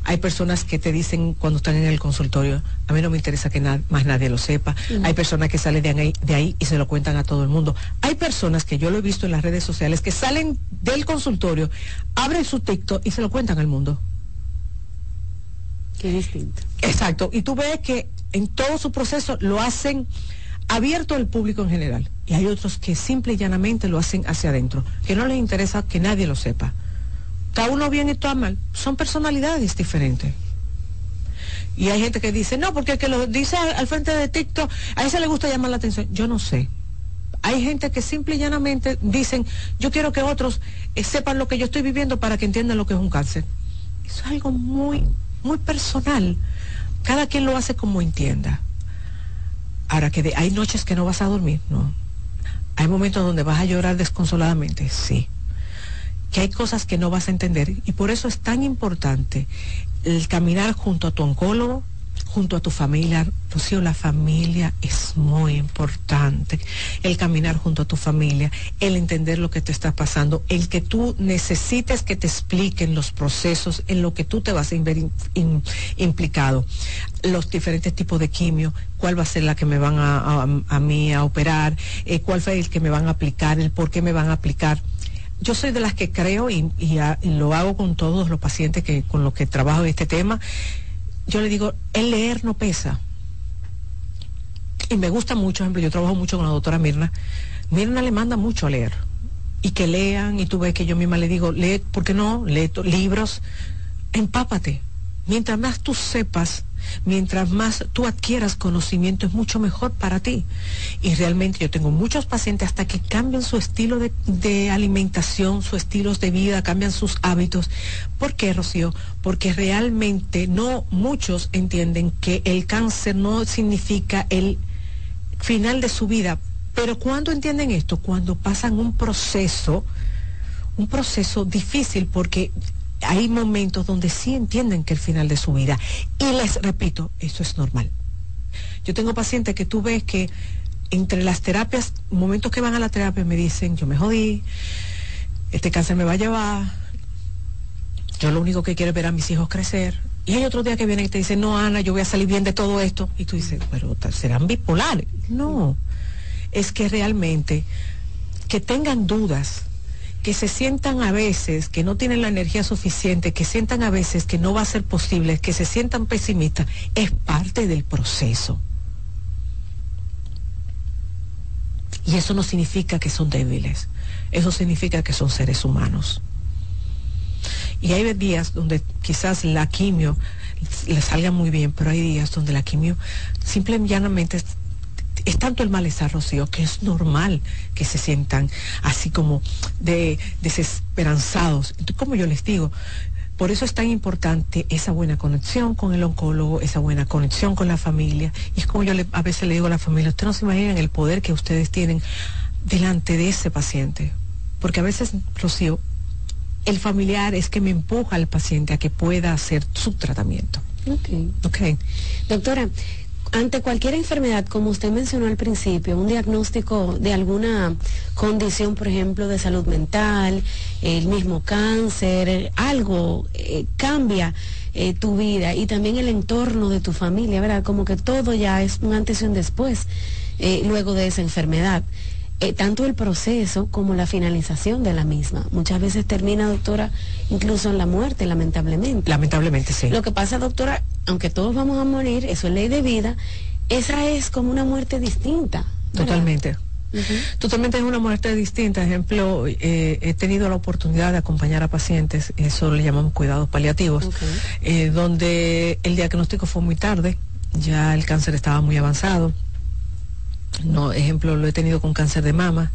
Hay personas que te dicen cuando están en el consultorio, a mí no me interesa que más nadie lo sepa. Hay personas que salen de ahí, de ahí y se lo cuentan a todo el mundo. Hay personas que yo lo he visto en las redes sociales que salen del consultorio, abren su TikTok y se lo cuentan al mundo. Qué distinto. Exacto. Y tú ves que en todo su proceso lo hacen abierto al público en general. Y hay otros que simple y llanamente lo hacen hacia adentro, que no les interesa que nadie lo sepa. Está uno bien y todo mal. Son personalidades diferentes. Y hay gente que dice, no, porque el que lo dice al, frente de TikTok, a ese le gusta llamar la atención. Yo no sé. Hay gente que simple y llanamente dicen, yo quiero que otros eh, sepan lo que yo estoy viviendo para que entiendan lo que es un cáncer. Eso es algo muy, muy personal. Cada quien lo hace como entienda. Ahora que hay noches que no vas a dormir, no. Hay momentos donde vas a llorar desconsoladamente, sí. Que hay cosas que no vas a entender y por eso es tan importante el caminar junto a tu oncólogo, junto a tu familia. Rocío, la familia es muy importante. El caminar junto a tu familia, el entender lo que te está pasando, el que tú necesites que te expliquen los procesos en lo que tú te vas a ver implicado, los diferentes tipos de quimio, cuál va a ser la que me van a, mí a operar, eh, cuál fue el que me van a aplicar, el por qué me van a aplicar yo soy de las que creo y, y, lo hago con todos los pacientes que con los que trabajo en este tema yo le digo, el leer no pesa. Y me gusta mucho, ejemplo, yo trabajo mucho con la doctora Mirna. Mirna le manda mucho a leer. Y que lean, y tú ves que yo misma le digo, lee, ¿por qué no? Lee libros, empápate. Mientras más tú sepas, mientras más tú adquieras conocimiento es mucho mejor para ti. Y realmente yo tengo muchos pacientes hasta que cambian su estilo de, alimentación, sus estilos de vida, cambian sus hábitos. ¿Por qué, Rocío? Porque realmente no muchos entienden que el cáncer no significa el final de su vida. Pero cuando entienden esto, cuando pasan un proceso, un proceso difícil porque hay momentos donde sí entienden que el final de su vida. Y les repito, eso es normal. Yo tengo pacientes que tú ves que entre las terapias, momentos que van a la terapia me dicen, yo me jodí, este cáncer me va a llevar, yo lo único que quiero es ver a mis hijos crecer. Y hay otro día que vienen y te dicen, no, Ana, yo voy a salir bien de todo esto. Y tú dices, pero serán bipolares. No, es que realmente que tengan dudas que se sientan a veces que no tienen la energía suficiente, que sientan a veces que no va a ser posible, que se sientan pesimistas, es parte del proceso. Y eso no significa que son débiles, eso significa que son seres humanos. Y hay días donde quizás la quimio le salga muy bien, pero hay días donde la quimio simplemente llanamente es tanto el malestar, Rocío, que es normal que se sientan así como de desesperanzados. Como yo les digo, por eso es tan importante esa buena conexión con el oncólogo, esa buena conexión con la familia. Y es como yo a veces le digo a la familia, ustedes no se imaginan el poder que ustedes tienen delante de ese paciente. Porque a veces, Rocío, el familiar es que me empuja al paciente a que pueda hacer su tratamiento. Ok. okay. Doctora, ante cualquier enfermedad, como usted mencionó al principio, un diagnóstico de alguna condición, por ejemplo, de salud mental, el mismo cáncer, algo eh, cambia eh, tu vida y también el entorno de tu familia, ¿verdad? Como que todo ya es un antes y un después eh, luego de esa enfermedad. Eh, tanto el proceso como la finalización de la misma. Muchas veces termina, doctora, incluso en la muerte, lamentablemente. Lamentablemente, sí. Lo que pasa, doctora, aunque todos vamos a morir, eso es ley de vida, esa es como una muerte distinta. Totalmente. Totalmente es una muerte distinta. Ejemplo, eh, he tenido la oportunidad de acompañar a pacientes, eso le llamamos cuidados paliativos, eh, donde el diagnóstico fue muy tarde, ya el cáncer estaba muy avanzado no, ejemplo, lo he tenido con cáncer de mama.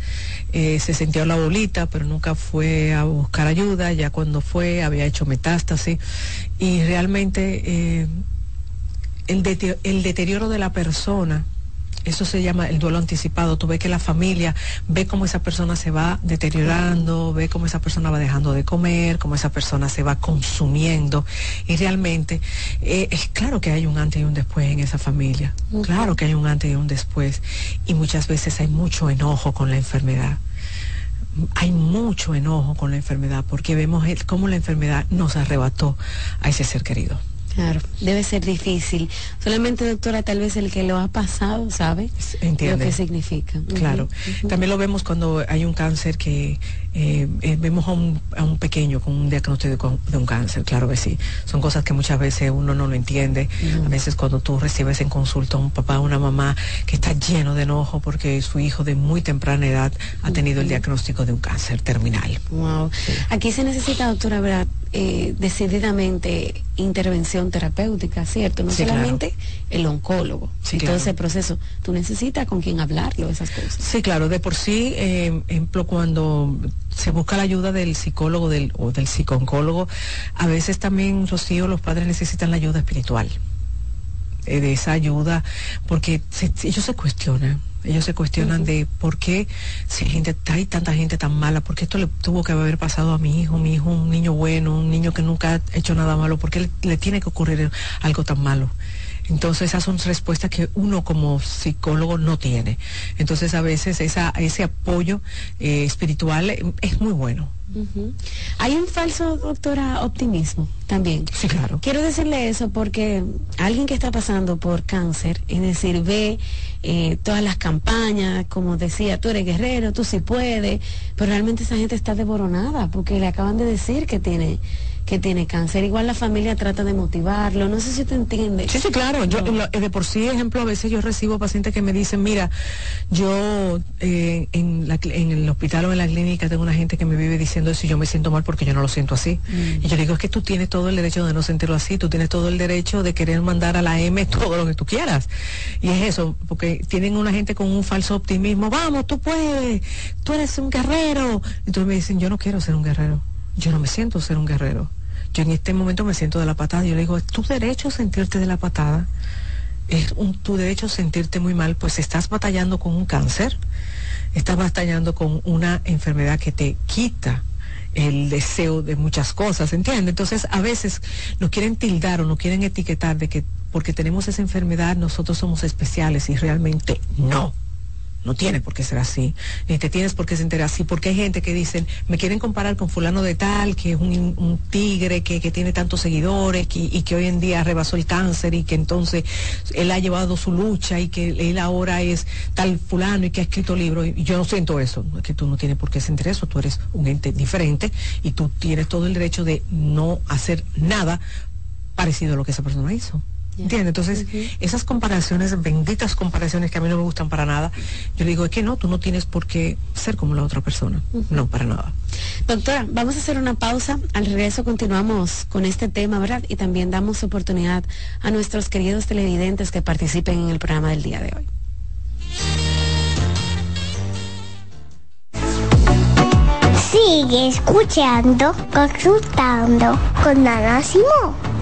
Eh, se sintió la bolita, pero nunca fue a buscar ayuda. Ya cuando fue, había hecho metástasis. Y realmente eh, el deterioro de la persona eso se llama el duelo anticipado. Tú ves que la familia ve cómo esa persona se va deteriorando, ve cómo esa persona va dejando de comer, cómo esa persona se va consumiendo. Y realmente eh, es claro que hay un antes y un después en esa familia. Claro que hay un antes y un después. Y muchas veces hay mucho enojo con la enfermedad hay mucho enojo con la enfermedad porque vemos cómo la enfermedad nos arrebató a ese ser querido. Claro, debe ser difícil. Solamente, doctora, tal vez el que lo ha pasado sabe Entiende. lo que significa. Claro. También lo vemos cuando hay un cáncer que eh, eh, vemos a un, a un, pequeño con un diagnóstico de, un cáncer, claro que sí. Son cosas que muchas veces uno no lo entiende. A veces cuando tú recibes en consulta a un papá o una mamá que está lleno de enojo porque su hijo de muy temprana edad ha tenido el diagnóstico de un cáncer terminal. Wow. Aquí se necesita, doctora, ¿verdad? Eh, decididamente intervención terapéutica, ¿cierto? No solamente el oncólogo. Sí, todo ese proceso. Tú necesitas con quien hablarlo, esas cosas. Sí, claro. De por sí, eh, ejemplo, cuando se busca la ayuda del psicólogo del, o del psicooncólogo, a veces también, Rocío, los padres necesitan la ayuda espiritual. Eh, de esa ayuda, porque ellos se cuestionan ellos se cuestionan de por qué si hay, gente, hay tanta gente tan mala, por qué esto le tuvo que haber pasado a mi hijo, mi hijo un niño bueno, un niño que nunca ha hecho nada malo, por qué le, tiene que ocurrir algo tan malo. Entonces esas son respuestas que uno como psicólogo no tiene. Entonces a veces esa, ese apoyo eh, espiritual es muy bueno. Hay un falso, doctora, optimismo también. Sí, claro. Quiero decirle eso porque alguien que está pasando por cáncer, es decir, ve eh, todas las campañas, como decía, tú eres guerrero, tú sí puedes, pero realmente esa gente está devoronada porque le acaban de decir que tiene que tiene cáncer. Igual la familia trata de motivarlo. No sé si te entiende. Sí, sí, claro. Yo, de por sí, ejemplo, a veces yo recibo pacientes que me dicen, mira, yo eh, en, el hospital o en la clínica tengo una gente que me vive diciendo eso y yo me siento mal porque yo no lo siento así. Mm. Y yo digo, es que tú tienes todo el derecho de no sentirlo así, tú tienes todo el derecho de querer mandar a la M todo lo que tú quieras. Y es eso, porque tienen una gente con un falso optimismo, vamos, tú puedes, tú eres un guerrero. Entonces me dicen, yo no quiero ser un guerrero yo no me siento ser un guerrero. Yo en este momento me siento de la patada. Yo le digo, es tu derecho sentirte de la patada. Es tu derecho sentirte muy mal, pues estás batallando con un cáncer, estás batallando con una enfermedad que te quita el deseo de muchas cosas, ¿entiendes? Entonces, a veces nos quieren tildar o nos quieren etiquetar de que porque tenemos esa enfermedad nosotros somos especiales y realmente no. No tiene por qué ser así, ni te tienes por qué sentir así, porque hay gente que dicen, me quieren comparar con fulano de tal, que es un, tigre, que, tiene tantos seguidores y que hoy en día rebasó el cáncer y que entonces él ha llevado su lucha y que él ahora es tal fulano y que ha escrito libros. Y yo no siento eso, que tú no tienes por qué sentir eso, tú eres un ente diferente y tú tienes todo el derecho de no hacer nada parecido a lo que esa persona hizo. ¿Entiendes? Entonces, esas comparaciones, benditas comparaciones que a mí no me gustan para nada, yo digo, es que no, tú no tienes por qué ser como la otra persona. No, para nada. Doctora, vamos a hacer una pausa. Al regreso continuamos con este tema, ¿verdad? Y también damos oportunidad a nuestros queridos televidentes que participen en el programa del día de hoy. Sigue escuchando, consultando con Ana Simón.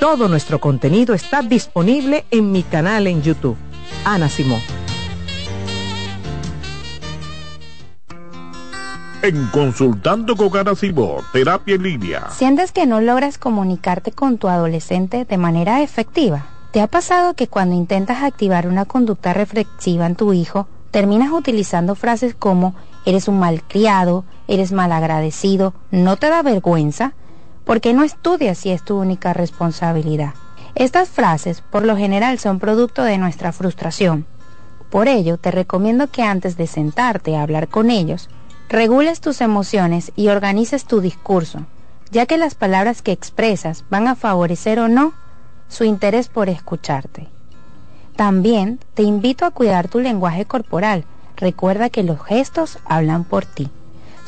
Todo nuestro contenido está disponible en mi canal en YouTube. Ana Simón. En Consultando con Ana Simón, Terapia en Línea. ¿Sientes que no logras comunicarte con tu adolescente de manera efectiva? ¿Te ha pasado que cuando intentas activar una conducta reflexiva en tu hijo, terminas utilizando frases como eres un malcriado, eres malagradecido, no te da vergüenza? Porque no estudias si es tu única responsabilidad. Estas frases por lo general son producto de nuestra frustración. Por ello, te recomiendo que antes de sentarte a hablar con ellos, regules tus emociones y organices tu discurso, ya que las palabras que expresas van a favorecer o no su interés por escucharte. También te invito a cuidar tu lenguaje corporal. Recuerda que los gestos hablan por ti.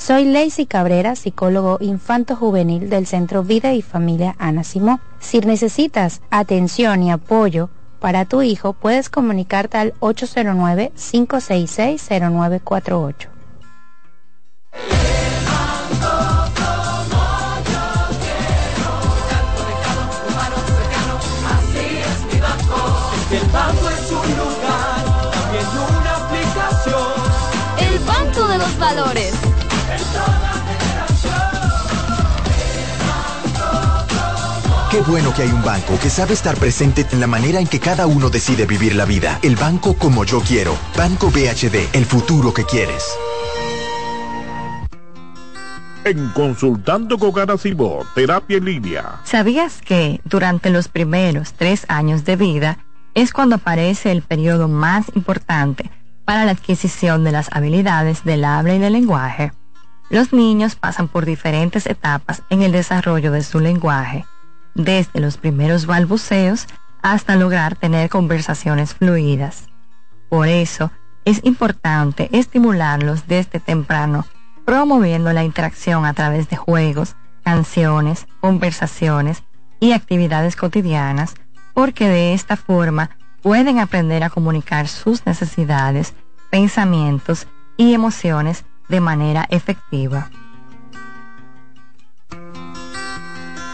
Soy Lacey Cabrera, psicólogo infanto-juvenil del Centro Vida y Familia Ana Simó. Si necesitas atención y apoyo para tu hijo, puedes comunicarte al 809-566-0948. El banco Qué bueno que hay un banco que sabe estar presente en la manera en que cada uno decide vivir la vida. El banco como yo quiero. Banco BHD, el futuro que quieres. En Consultando con Garacimo, Terapia en Línea. ¿Sabías que durante los primeros tres años de vida es cuando aparece el periodo más importante para la adquisición de las habilidades del habla y del lenguaje? Los niños pasan por diferentes etapas en el desarrollo de su lenguaje, desde los primeros balbuceos hasta lograr tener conversaciones fluidas. Por eso, es importante estimularlos desde temprano, promoviendo la interacción a través de juegos, canciones, conversaciones y actividades cotidianas, porque de esta forma pueden aprender a comunicar sus necesidades, pensamientos y emociones de manera efectiva.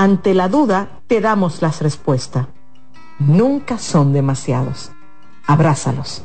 Ante la duda, te damos las respuestas. Nunca son demasiados. Abrázalos.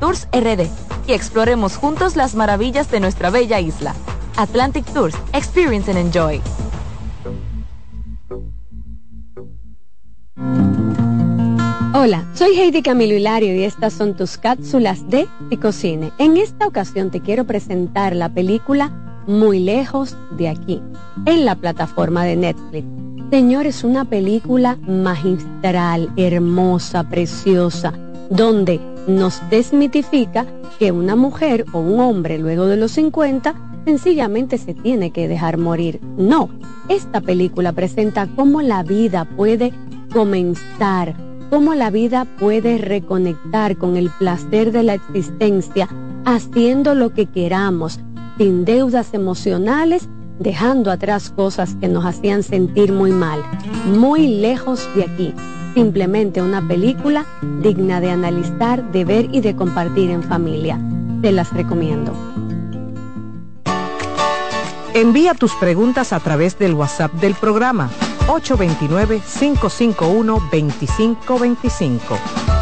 Tours RD y exploremos juntos las maravillas de nuestra bella isla. Atlantic Tours, Experience and Enjoy. Hola, soy Heidi Camilo Hilario y estas son tus cápsulas de Picocine. En esta ocasión te quiero presentar la película Muy lejos de aquí, en la plataforma de Netflix. Señores, una película magistral, hermosa, preciosa donde nos desmitifica que una mujer o un hombre luego de los 50 sencillamente se tiene que dejar morir. No, esta película presenta cómo la vida puede comenzar, cómo la vida puede reconectar con el placer de la existencia, haciendo lo que queramos, sin deudas emocionales, dejando atrás cosas que nos hacían sentir muy mal, muy lejos de aquí simplemente una película digna de analizar, de ver y de compartir en familia. Te las recomiendo. Envía tus preguntas a través del WhatsApp del programa 829-551-2525.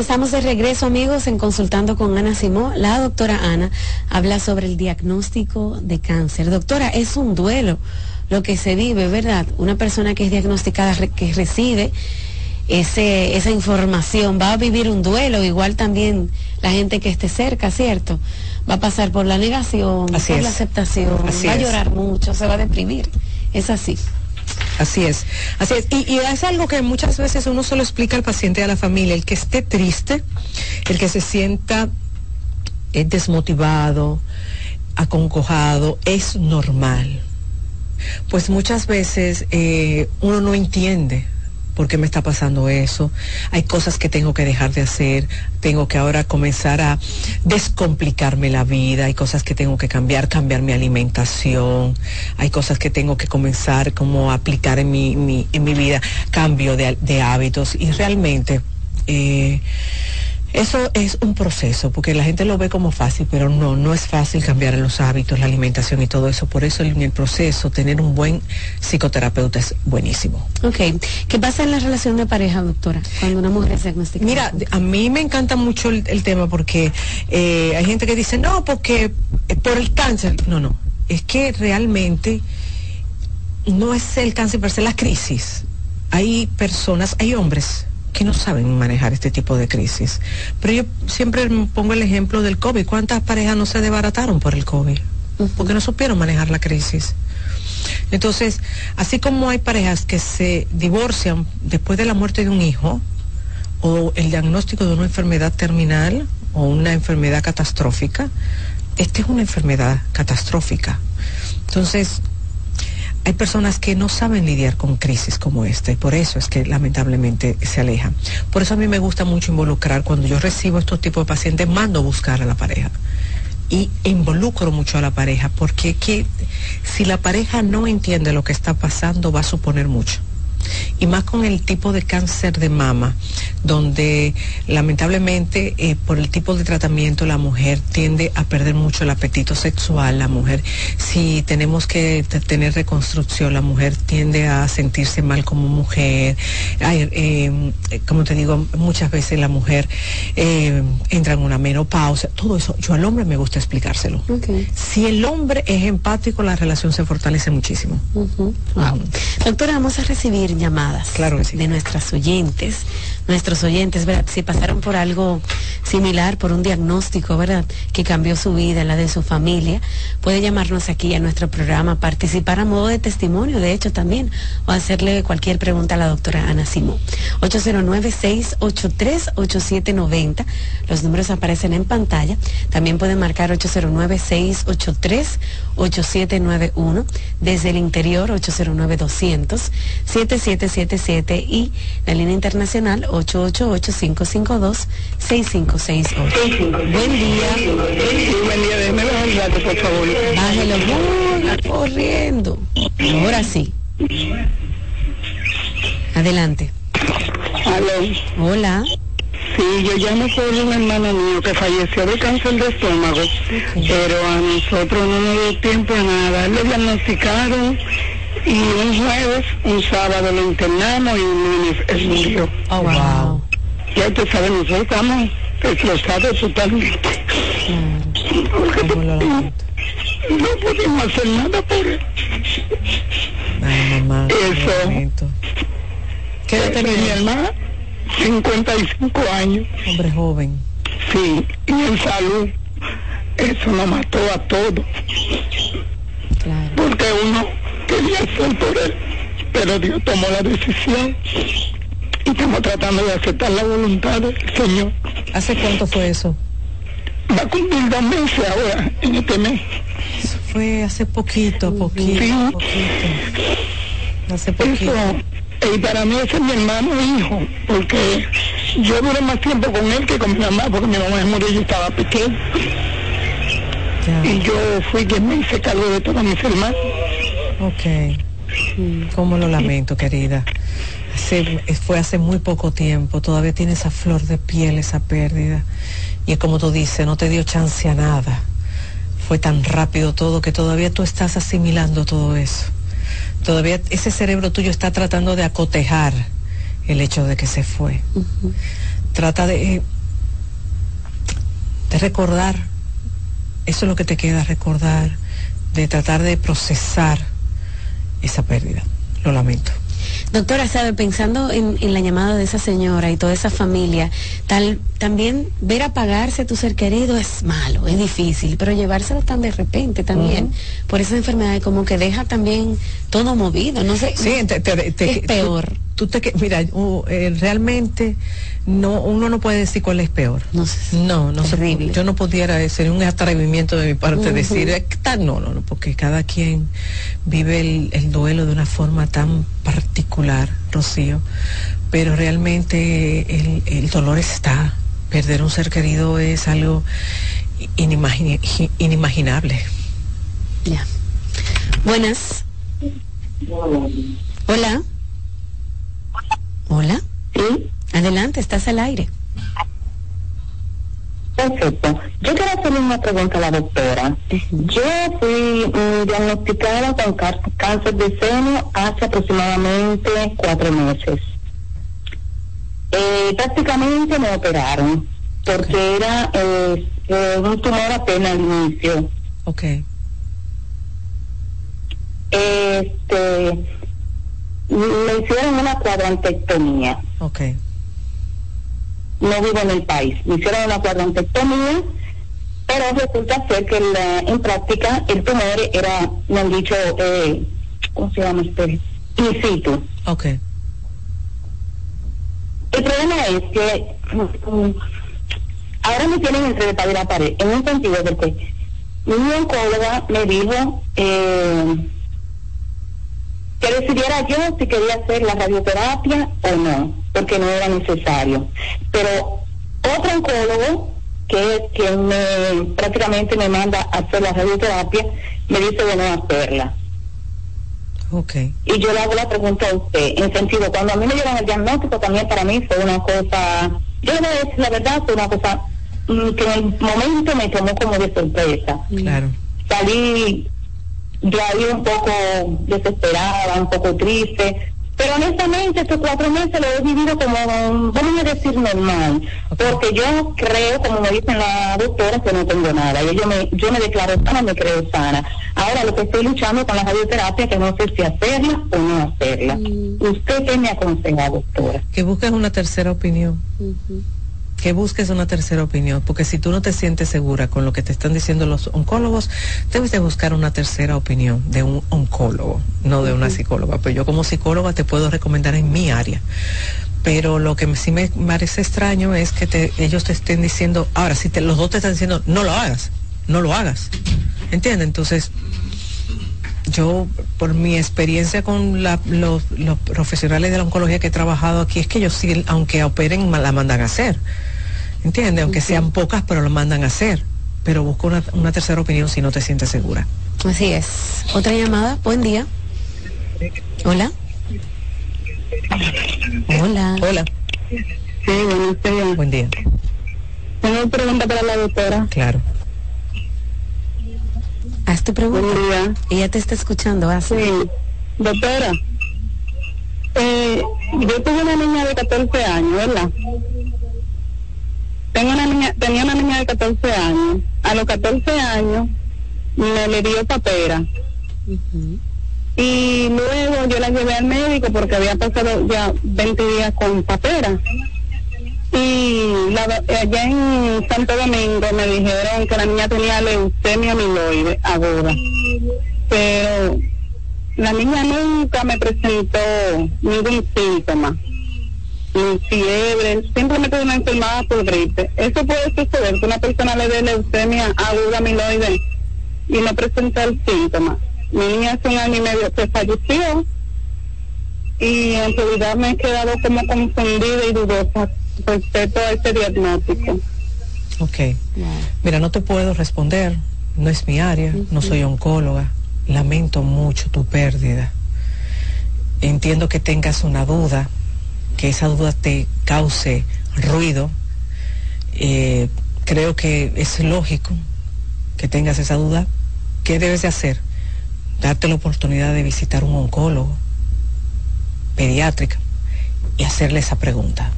Estamos de regreso amigos en Consultando con Ana Simó. La doctora Ana habla sobre el diagnóstico de cáncer. Doctora, es un duelo lo que se vive, ¿verdad? Una persona que es diagnosticada, que recibe ese, esa información, va a vivir un duelo, igual también la gente que esté cerca, ¿cierto? Va a pasar por la negación, por la aceptación, va a llorar mucho, se va a deprimir. Es así. Así es, así es. Y, es algo que muchas veces uno solo explica al paciente y a la familia, el que esté triste, el que se sienta eh, desmotivado, aconcojado, es normal. Pues muchas veces eh, uno no entiende ¿por qué me está pasando eso? Hay cosas que tengo que dejar de hacer, tengo que ahora comenzar a descomplicarme la vida, hay cosas que tengo que cambiar, cambiar mi alimentación, hay cosas que tengo que comenzar como a aplicar en mi, en mi vida, cambio de, hábitos. Y realmente... Eh, eso es un proceso, porque la gente lo ve como fácil, pero no, no es fácil cambiar los hábitos, la alimentación y todo eso. Por eso en el proceso tener un buen psicoterapeuta es buenísimo. Ok. ¿Qué pasa en la relación de pareja, doctora, cuando una mujer se diagnostica? Mira, a mí me encanta mucho el, tema porque eh, hay gente que dice, no, porque eh, por el cáncer. No, no. Es que realmente no es el cáncer, pero es la crisis. Hay personas, hay hombres que no saben manejar este tipo de crisis. Pero yo siempre pongo el ejemplo del COVID. ¿Cuántas parejas no se desbarataron por el COVID? Porque no supieron manejar la crisis. Entonces, así como hay parejas que se divorcian después de la muerte de un hijo o el diagnóstico de una enfermedad terminal o una enfermedad catastrófica, esta es una enfermedad catastrófica. Entonces, hay personas que no saben lidiar con crisis como esta y por eso es que lamentablemente se alejan. Por eso a mí me gusta mucho involucrar cuando yo recibo estos tipos de pacientes, mando buscar a la pareja y involucro mucho a la pareja, porque que, si la pareja no entiende lo que está pasando, va a suponer mucho y más con el tipo de cáncer de mama, donde lamentablemente eh, por el tipo de tratamiento la mujer tiende a perder mucho el apetito sexual, la mujer si tenemos que tener reconstrucción, la mujer tiende a sentirse mal como mujer, em, como te digo, muchas veces la mujer em, entra en una menopausia, todo eso, yo al hombre me gusta explicárselo. Si el hombre es empático, la relación se fortalece muchísimo. Doctora, vamos a recibir llamadas claro de nuestras oyentes, nuestros oyentes, ¿verdad? Si pasaron por algo similar, por un diagnóstico, ¿verdad? Que cambió su vida, la de su familia, puede llamarnos aquí a nuestro programa, participar a modo de testimonio, de hecho también, o hacerle cualquier pregunta a la doctora Ana Simón. 809-683-8790, los números aparecen en pantalla. También pueden marcar 809-683-8791, desde el interior 809-200. 7777 y la línea internacional 888-552-6568. Buen día. Buen día, déjeme bajar el gato, por favor. Bájelo, corriendo. Ahora sí. Adelante. Aló. Hola. Sí, yo llamo por un hermano mío que falleció de cáncer de estómago, pero a nosotros no nos dio tiempo a nada. Le diagnosticaron y un jueves, un sábado lo internamos y un lunes él murió. Oh, wow. Ya usted sabe, nosotros estamos destrozados totalmente. Porque no, no podemos hacer nada por él. Ay, mamá. Eso. ¿Qué edad tenía mi hermana? 55 años. Hombre joven. Sí, y en salud. Eso nos mató a todos. Claro. Porque uno quería hacer por él, pero Dios tomó la decisión y estamos tratando de aceptar la voluntad del Señor. ¿Hace cuánto fue eso? Va a cumplir dos meses ahora, en este mes. Eso fue hace poquito, poquito, Sí. poquito. Hace poquito. Eso, y para mí ese es mi hermano e hijo, porque yo duré más tiempo con él que con mi mamá, porque mi mamá murió y yo estaba pequeño. Y yo fui quien me hice cargo de todos mis hermanos. Ok. Cómo lo lamento, querida. Hace- fue hace muy poco tiempo, todavía tiene esa flor de piel, esa pérdida. Y es como tú dices, no te dio chance a nada. Fue tan rápido todo que todavía tú estás asimilando todo eso. Todavía ese cerebro tuyo está tratando de acotejar el hecho de que se fue. Trata de, de recordar, eso es lo que te queda, recordar, de tratar de procesar esa pérdida. Lo lamento. Doctora, sabe, pensando en, en la llamada de esa señora y toda esa familia, tal, también ver apagarse a tu ser querido es malo, es difícil, pero llevárselo tan de repente también, por esa enfermedad como que deja también todo movido, no sé. Sí, te- te- te- es peor. Tú, te, mira, uh, eh, realmente no, uno no puede decir cuál es peor. No, no, no se- yo no pudiera, sería un atrevimiento de mi parte Ujú. decir, eh, tal, no, no, no, porque cada quien vive el, el duelo de una forma tan particular, Rocío, pero realmente el, el dolor está. Perder un ser querido es algo inimagine- inimaginable. Ya. Buenas. Hola. Hola. Adelante, estás al aire. Perfecto. Yo quiero hacerle una pregunta a la doctora. Yo fui mm, diagnosticada con cáncer de seno hace aproximadamente cuatro meses. Eh, prácticamente me operaron porque era eh, eh, un tumor apenas al inicio. Ok. Este, me hicieron una cuadrantectomía. Ok. No vivo en el país. Me hicieron una cuadrantectomía, pero resulta ser que la- en práctica el tumor era, me han dicho, eh, ¿cómo se llama este? In situ. Ok. El problema es que mm, ahora me tienen entre la pared la pared, en un sentido de que mi oncóloga me dijo eh, que decidiera yo si quería hacer la radioterapia o no, porque no era necesario. Pero otro oncólogo que es quien me, prácticamente me manda a hacer la radioterapia, me dice de no hacerla. Okay. Y yo le hago la pregunta a usted, en sentido, cuando a mí me dieron el diagnóstico también para mí fue una cosa, yo le voy a decir la verdad, fue una cosa mm, que en el momento me tomó como de sorpresa. Claro. Salí de ahí un poco desesperada, un poco triste, pero honestamente estos cuatro meses lo he vivido como, vamos a decir, normal, porque yo creo, como me dice la doctora, que no tengo nada, y yo me, yo me declaro sana, me creo sana. Ahora lo que estoy luchando con la radioterapia, que no sé si hacerla o no hacerla. ¿Usted qué me aconseja, doctora? Que busques una tercera opinión. Que busques una tercera opinión, porque si tú no te sientes segura con lo que te están diciendo los oncólogos, debes de buscar una tercera opinión de un oncólogo, no de una psicóloga. Pues yo como psicóloga te puedo recomendar en mi área. Pero lo que sí me parece extraño es que te- ellos te estén diciendo, ahora si te, los dos te están diciendo, no lo hagas, no lo hagas. ¿Entiendes? Entonces, yo, por mi experiencia con la- los, los profesionales de la oncología que he trabajado aquí, es que ellos sí, aunque operen, la mandan a hacer. ¿Entiendes? Aunque sean pocas, pero lo mandan a hacer. Pero busca una, una tercera opinión si no te sientes segura. Así es. Otra llamada. Buen día. Hola. Hola. Hola. Sí, buenos días. Buen día. Tengo una pregunta para la doctora. Claro. Haz tu pregunta. Buen día. Ella te está escuchando. Haz. Sí, doctora. Eh, yo tuve una niña de 14 años, ¿verdad? Tengo una niña, tenía una niña de 14 años. A los 14 años me le dio papera. Y luego yo la llevé al médico porque había pasado ya 20 días con papera. Y la, allá en Santo Domingo me dijeron que la niña tenía leucemia amiloide aguda. Pero la niña nunca me presentó ningún síntoma, fiebre, simplemente una enfermada por gripe. Eso puede suceder que una persona le dé leucemia aguda amiloide y no presenta el síntoma. Mi niña hace un año y medio que falleció y en realidad me he quedado como confundida y dudosa respecto a ese diagnóstico. Ok. Mira, no te puedo responder, no es mi área, no soy oncóloga. Lamento mucho tu pérdida. Entiendo que tengas una duda, que esa duda te cause ruido. Eh, creo que es lógico que tengas esa duda. ¿Qué debes de hacer? Darte la oportunidad de visitar un oncólogo pediátrica y hacerle esa pregunta.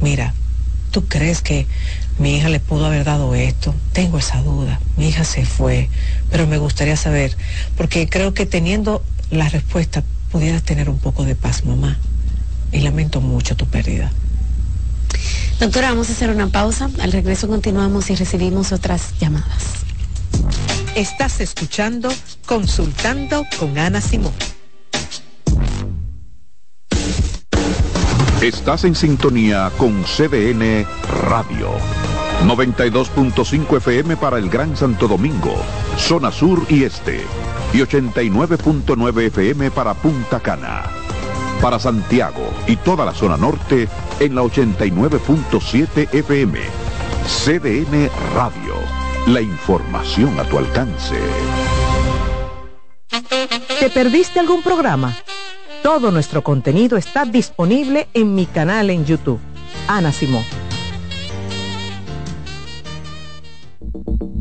Mira, ¿tú crees que mi hija le pudo haber dado esto? Tengo esa duda. Mi hija se fue, pero me gustaría saber, porque creo que teniendo la respuesta pudieras tener un poco de paz, mamá. Y lamento mucho tu pérdida. Doctora, vamos a hacer una pausa. Al regreso continuamos y recibimos otras llamadas. Estás escuchando Consultando con Ana Simón. Estás en sintonía con CDN Radio. 92.5 FM para el Gran Santo Domingo, zona sur y este. Y 89.9 FM para Punta Cana. Para Santiago y toda la zona norte en la 89.7 FM. CDN Radio. La información a tu alcance. ¿Te perdiste algún programa? Todo nuestro contenido está disponible en mi canal en YouTube. Ana Simón.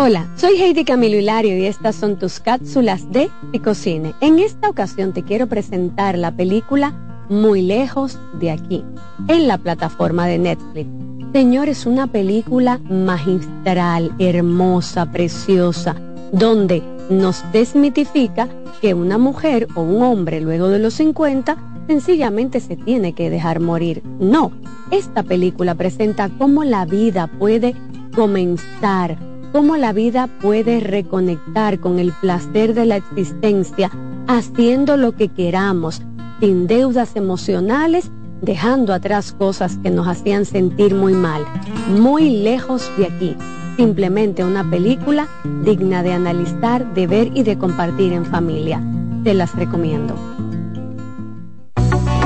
Hola, soy Heidi Camilo Hilario y estas son tus cápsulas de Picocine. En esta ocasión te quiero presentar la película Muy lejos de aquí, en la plataforma de Netflix. Señores, una película magistral, hermosa, preciosa, donde nos desmitifica que una mujer o un hombre luego de los 50 sencillamente se tiene que dejar morir. No, esta película presenta cómo la vida puede comenzar, cómo la vida puede reconectar con el placer de la existencia, haciendo lo que queramos, sin deudas emocionales, dejando atrás cosas que nos hacían sentir muy mal, muy lejos de aquí. Simplemente una película digna de analizar, de ver y de compartir en familia. Te las recomiendo.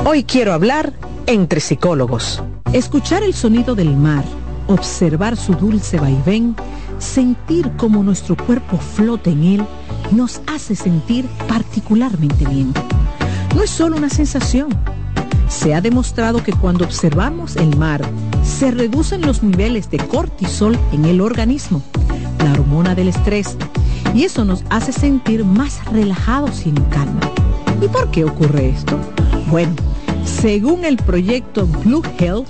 Hoy quiero hablar entre psicólogos. Escuchar el sonido del mar, observar su dulce vaivén, sentir cómo nuestro cuerpo flota en él, nos hace sentir particularmente bien. No es solo una sensación. Se ha demostrado que cuando observamos el mar, se reducen los niveles de cortisol en el organismo, la hormona del estrés, y eso nos hace sentir más relajados y en calma. ¿Y por qué ocurre esto? Bueno, según el proyecto Blue Health,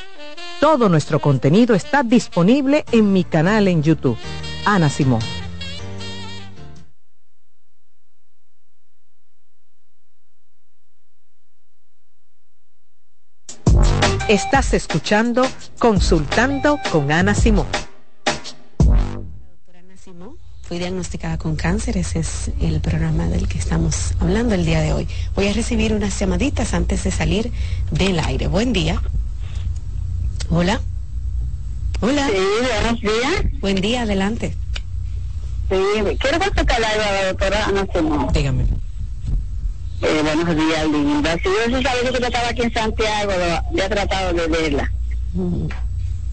Todo nuestro contenido está disponible en mi canal en YouTube. Ana Simón. Estás escuchando Consultando con Ana Simón. Doctora Ana Simón, fui diagnosticada con cáncer, ese es el programa del que estamos hablando el día de hoy. Voy a recibir unas llamaditas antes de salir del aire. Buen día. Hola. Hola. Sí, buenos días. Buen día, adelante. Sí, quiero consultarle a la doctora Ana Simón. Dígame. Eh, buenos días, linda. Si yo sí sabía que yo estaba aquí en Santiago, lo- ya he tratado de verla.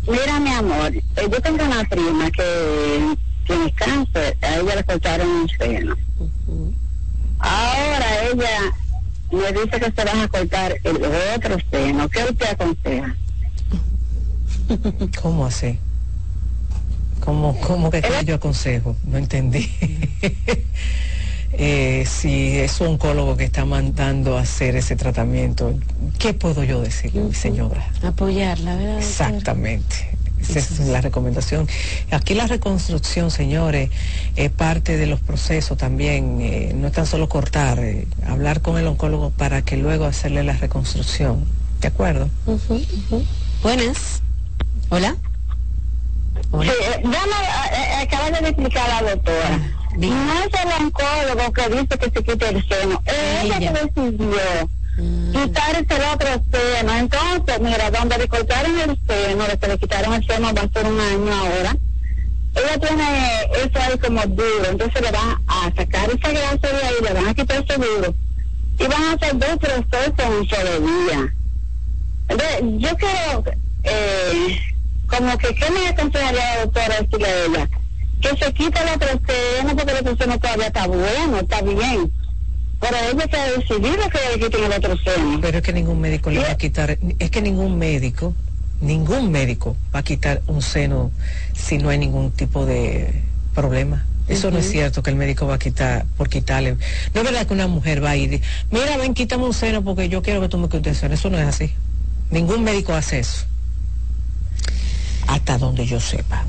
Mira, mi amor, eh, yo tengo una prima que tiene cáncer, a ella le cortaron un seno. Ahora ella me dice que se van a cortar el otro seno. ¿Qué usted aconseja? *laughs* ¿Cómo así? ¿Cómo, cómo que yo aconsejo? No entendí. *laughs* Eh, si es un oncólogo que está mandando a hacer ese tratamiento, ¿qué puedo yo decir, señora? Apoyarla, ¿verdad? Exactamente. Esa es la recomendación. Aquí la reconstrucción, señores, es parte de los procesos también. eh, no es tan solo cortar, eh, hablar con el oncólogo para que luego hacerle la reconstrucción. ¿De acuerdo? Ujú. Buenas. Hola. Sí, eh, eh, eh, acaba de explicar a la doctora. No es el oncólogo que dice que se quite el seno. Es ella que decidió quitarse el otro seno. Entonces, mira, donde le cortaron el seno, de que le quitaron el seno va a ser un año ahora. Ella tiene eso ahí como duro, entonces le van a sacar esa grasa de ahí, le van a quitar ese duro. Y van a hacer dos procesos en un solo día. Entonces, yo quiero, eh, como que, ¿qué me aconsejaría la doctora decirle a ella? Que se quite el otro seno porque el seno todavía está bueno, está bien. Pero ella se ha decidido que le quiten el otro seno. Pero es que ningún médico le va a quitar, es que ningún médico, ningún médico va a quitar un seno si no hay ningún tipo de problema. Eso no es cierto que el médico va a quitar por quitarle. No es verdad que una mujer va a ir, mira, ven, quítame un seno porque yo quiero que tú me quites el seno. Eso no es así. Ningún médico hace eso. Hasta donde yo sepa.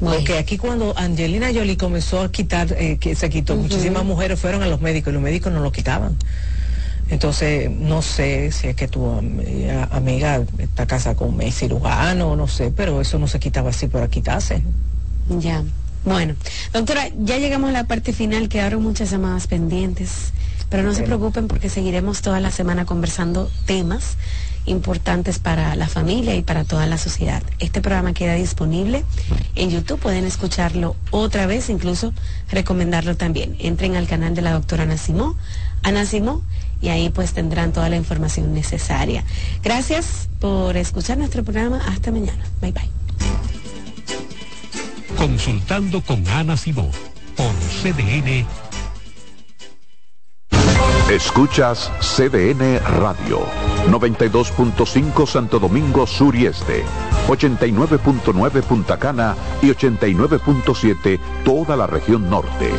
Porque aquí cuando Angelina Jolie comenzó a quitar, eh, que se quitó, muchísimas mujeres fueron a los médicos y los médicos no lo quitaban. Entonces, no sé si es que tu am- amiga está casada con un cirujano, no sé, pero eso no se quitaba así para quitarse. Ya. Bueno, doctora, ya llegamos a la parte final, quedaron muchas llamadas pendientes, pero no se preocupen porque seguiremos toda la semana conversando temas importantes para la familia y para toda la sociedad. Este programa queda disponible en YouTube, pueden escucharlo otra vez, incluso recomendarlo también. Entren al canal de la doctora Ana Simó, Ana Simó, y ahí pues tendrán toda la información necesaria. Gracias por escuchar nuestro programa. Hasta mañana. Bye bye. Consultando con Ana Simón por CDN Escuchas CDN Radio, 92.5 Santo Domingo Sur y Este, 89.9 Punta Cana y 89.7 toda la región norte.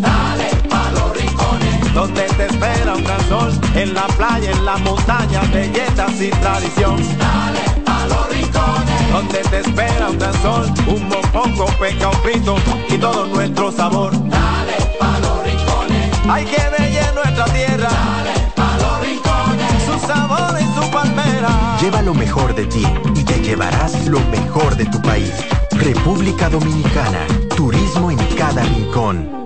Dale pa' los rincones, donde te espera un gran sol, en la playa, en la montaña, belletas y tradición. Dale pa' los rincones, donde te espera un gran sol, un mopongo, peca, un pito y todo nuestro sabor. Pa' los rincones, hay que ver nuestra tierra. Dale pa' los rincones, su sabor y su palmera. Lleva lo mejor de ti y te llevarás lo mejor de tu país. República Dominicana, turismo en cada rincón.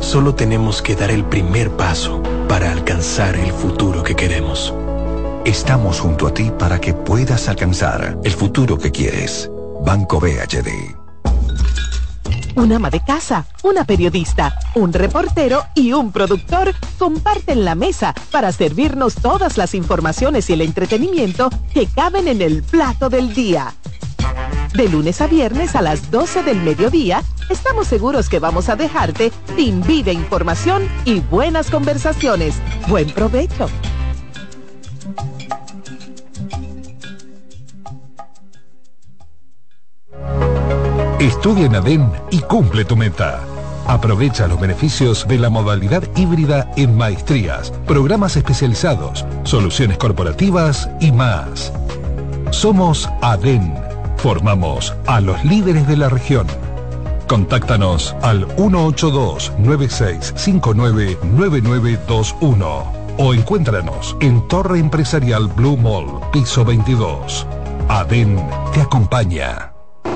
Solo tenemos que dar el primer paso para alcanzar el futuro que queremos. Estamos junto a ti para que puedas alcanzar el futuro que quieres. Banco BHD. Un ama de casa, una periodista, un reportero y un productor comparten la mesa para servirnos todas las informaciones y el entretenimiento que caben en el plato del día. De lunes a viernes a las 12 del mediodía, estamos seguros que vamos a dejarte sin vida información y buenas conversaciones. Buen provecho. Estudia en ADEN y cumple tu meta. Aprovecha los beneficios de la modalidad híbrida en maestrías, programas especializados, soluciones corporativas y más. Somos ADEN. Formamos a los líderes de la región. Contáctanos al 182-9659-9921 o encuéntranos en Torre Empresarial Blue Mall, piso 22. ADEN te acompaña.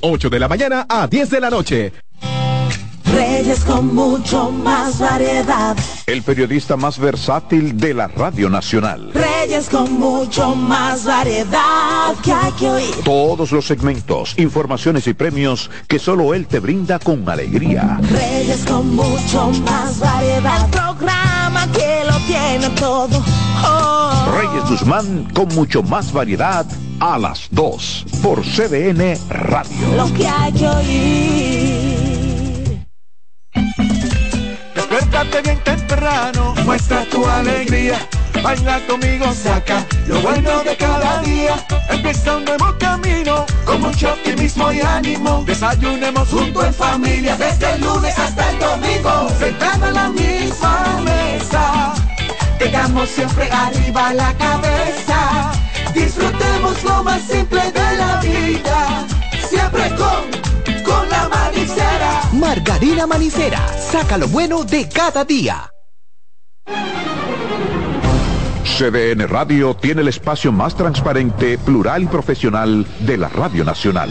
8 de la mañana a 10 de la noche. Reyes con mucho más variedad. El periodista más versátil de la Radio Nacional. Reyes con mucho más variedad que hay que oír. Todos los segmentos, informaciones y premios que solo él te brinda con alegría. Reyes con mucho más variedad. El programa que lo tiene todo. Reyes Guzmán con mucho más variedad a las 2 por CDN Radio. Lo que hay que oír. Despiértate bien temprano, muestra tu alegría. Baila conmigo, saca lo bueno de cada día. Empieza un nuevo camino, con mucho optimismo y ánimo. Desayunemos junto en familia, desde el lunes hasta el domingo. Siempre arriba la cabeza. Disfrutemos lo más simple de la vida, siempre con, con la manicera. Margarina Manicera, saca lo bueno de cada día. CDN Radio tiene el espacio más transparente, plural y profesional de la Radio Nacional.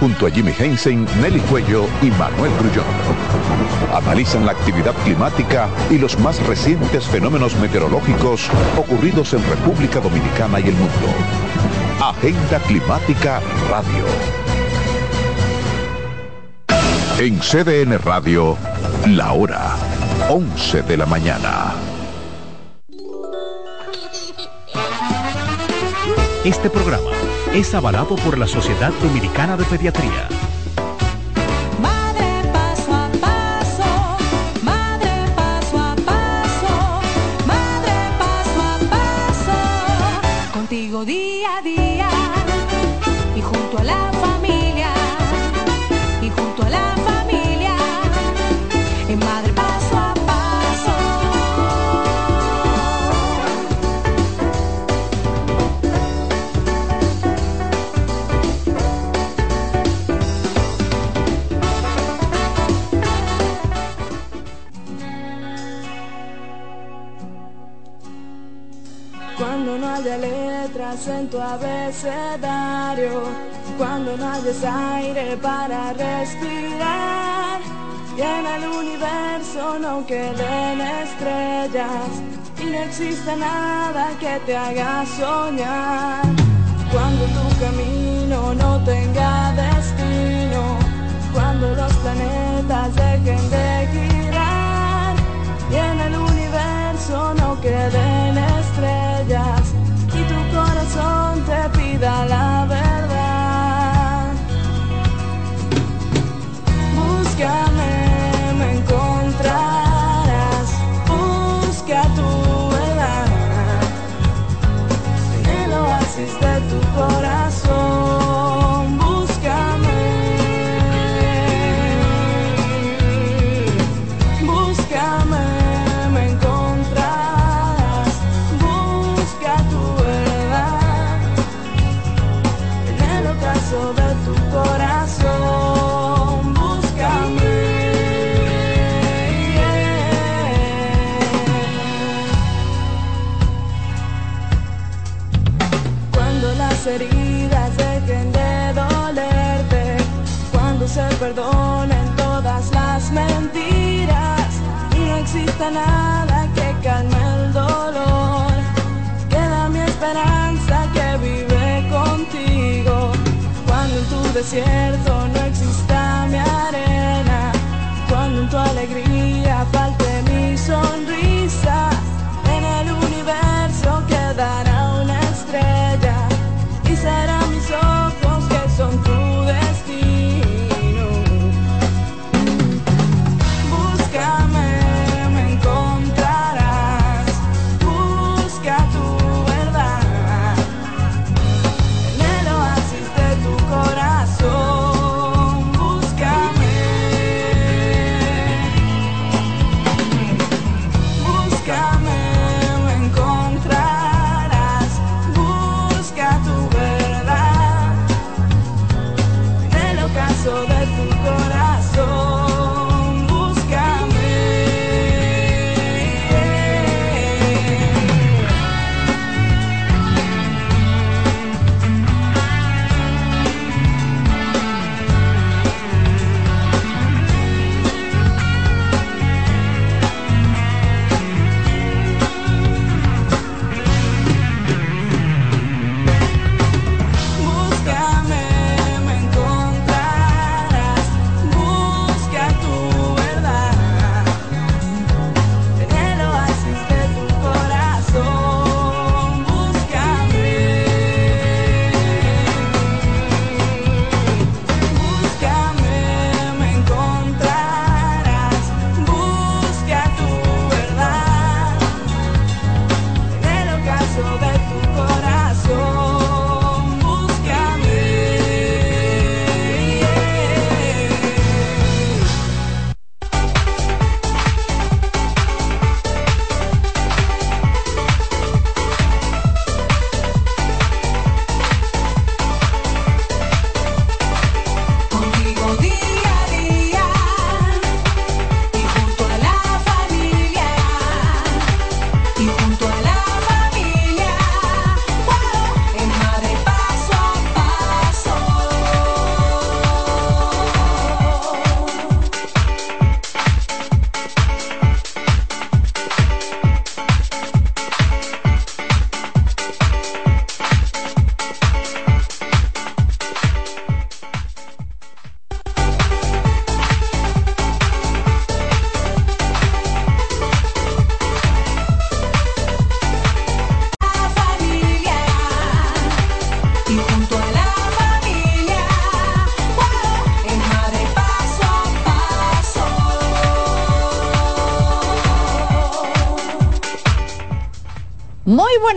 junto a Jimmy Heinsen, Nelly Cuello y Manuel Grullón. Analizan la actividad climática y los más recientes fenómenos meteorológicos ocurridos en República Dominicana y el mundo. Agenda Climática Radio. En CDN Radio, la hora 11 de la mañana. Este programa es avalado por la Sociedad Dominicana de Pediatría. Madre paso a paso, madre paso a paso, madre paso a paso, contigo día a día en tu abecedario, cuando no hayas aire para respirar, y en el universo no queden estrellas, y no exista nada que te haga soñar. Cuando tu camino no tenga destino, cuando los planetas dejen de girar, y en el universo no queden estrellas corazón te pida la verdad. Búscame, me encontrarás, busca tu verdad en el oasis de tu corazón. Perdonen todas las mentiras. Y no exista nada que calme el dolor, queda mi esperanza que vive contigo. Cuando en tu desierto no exista mi arena, cuando en tu alegría falte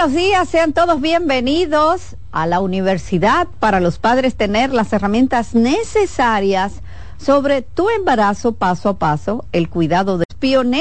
buenos días, sean todos bienvenidos a la universidad para los padres tener las herramientas necesarias sobre tu embarazo paso a paso, el cuidado de pionera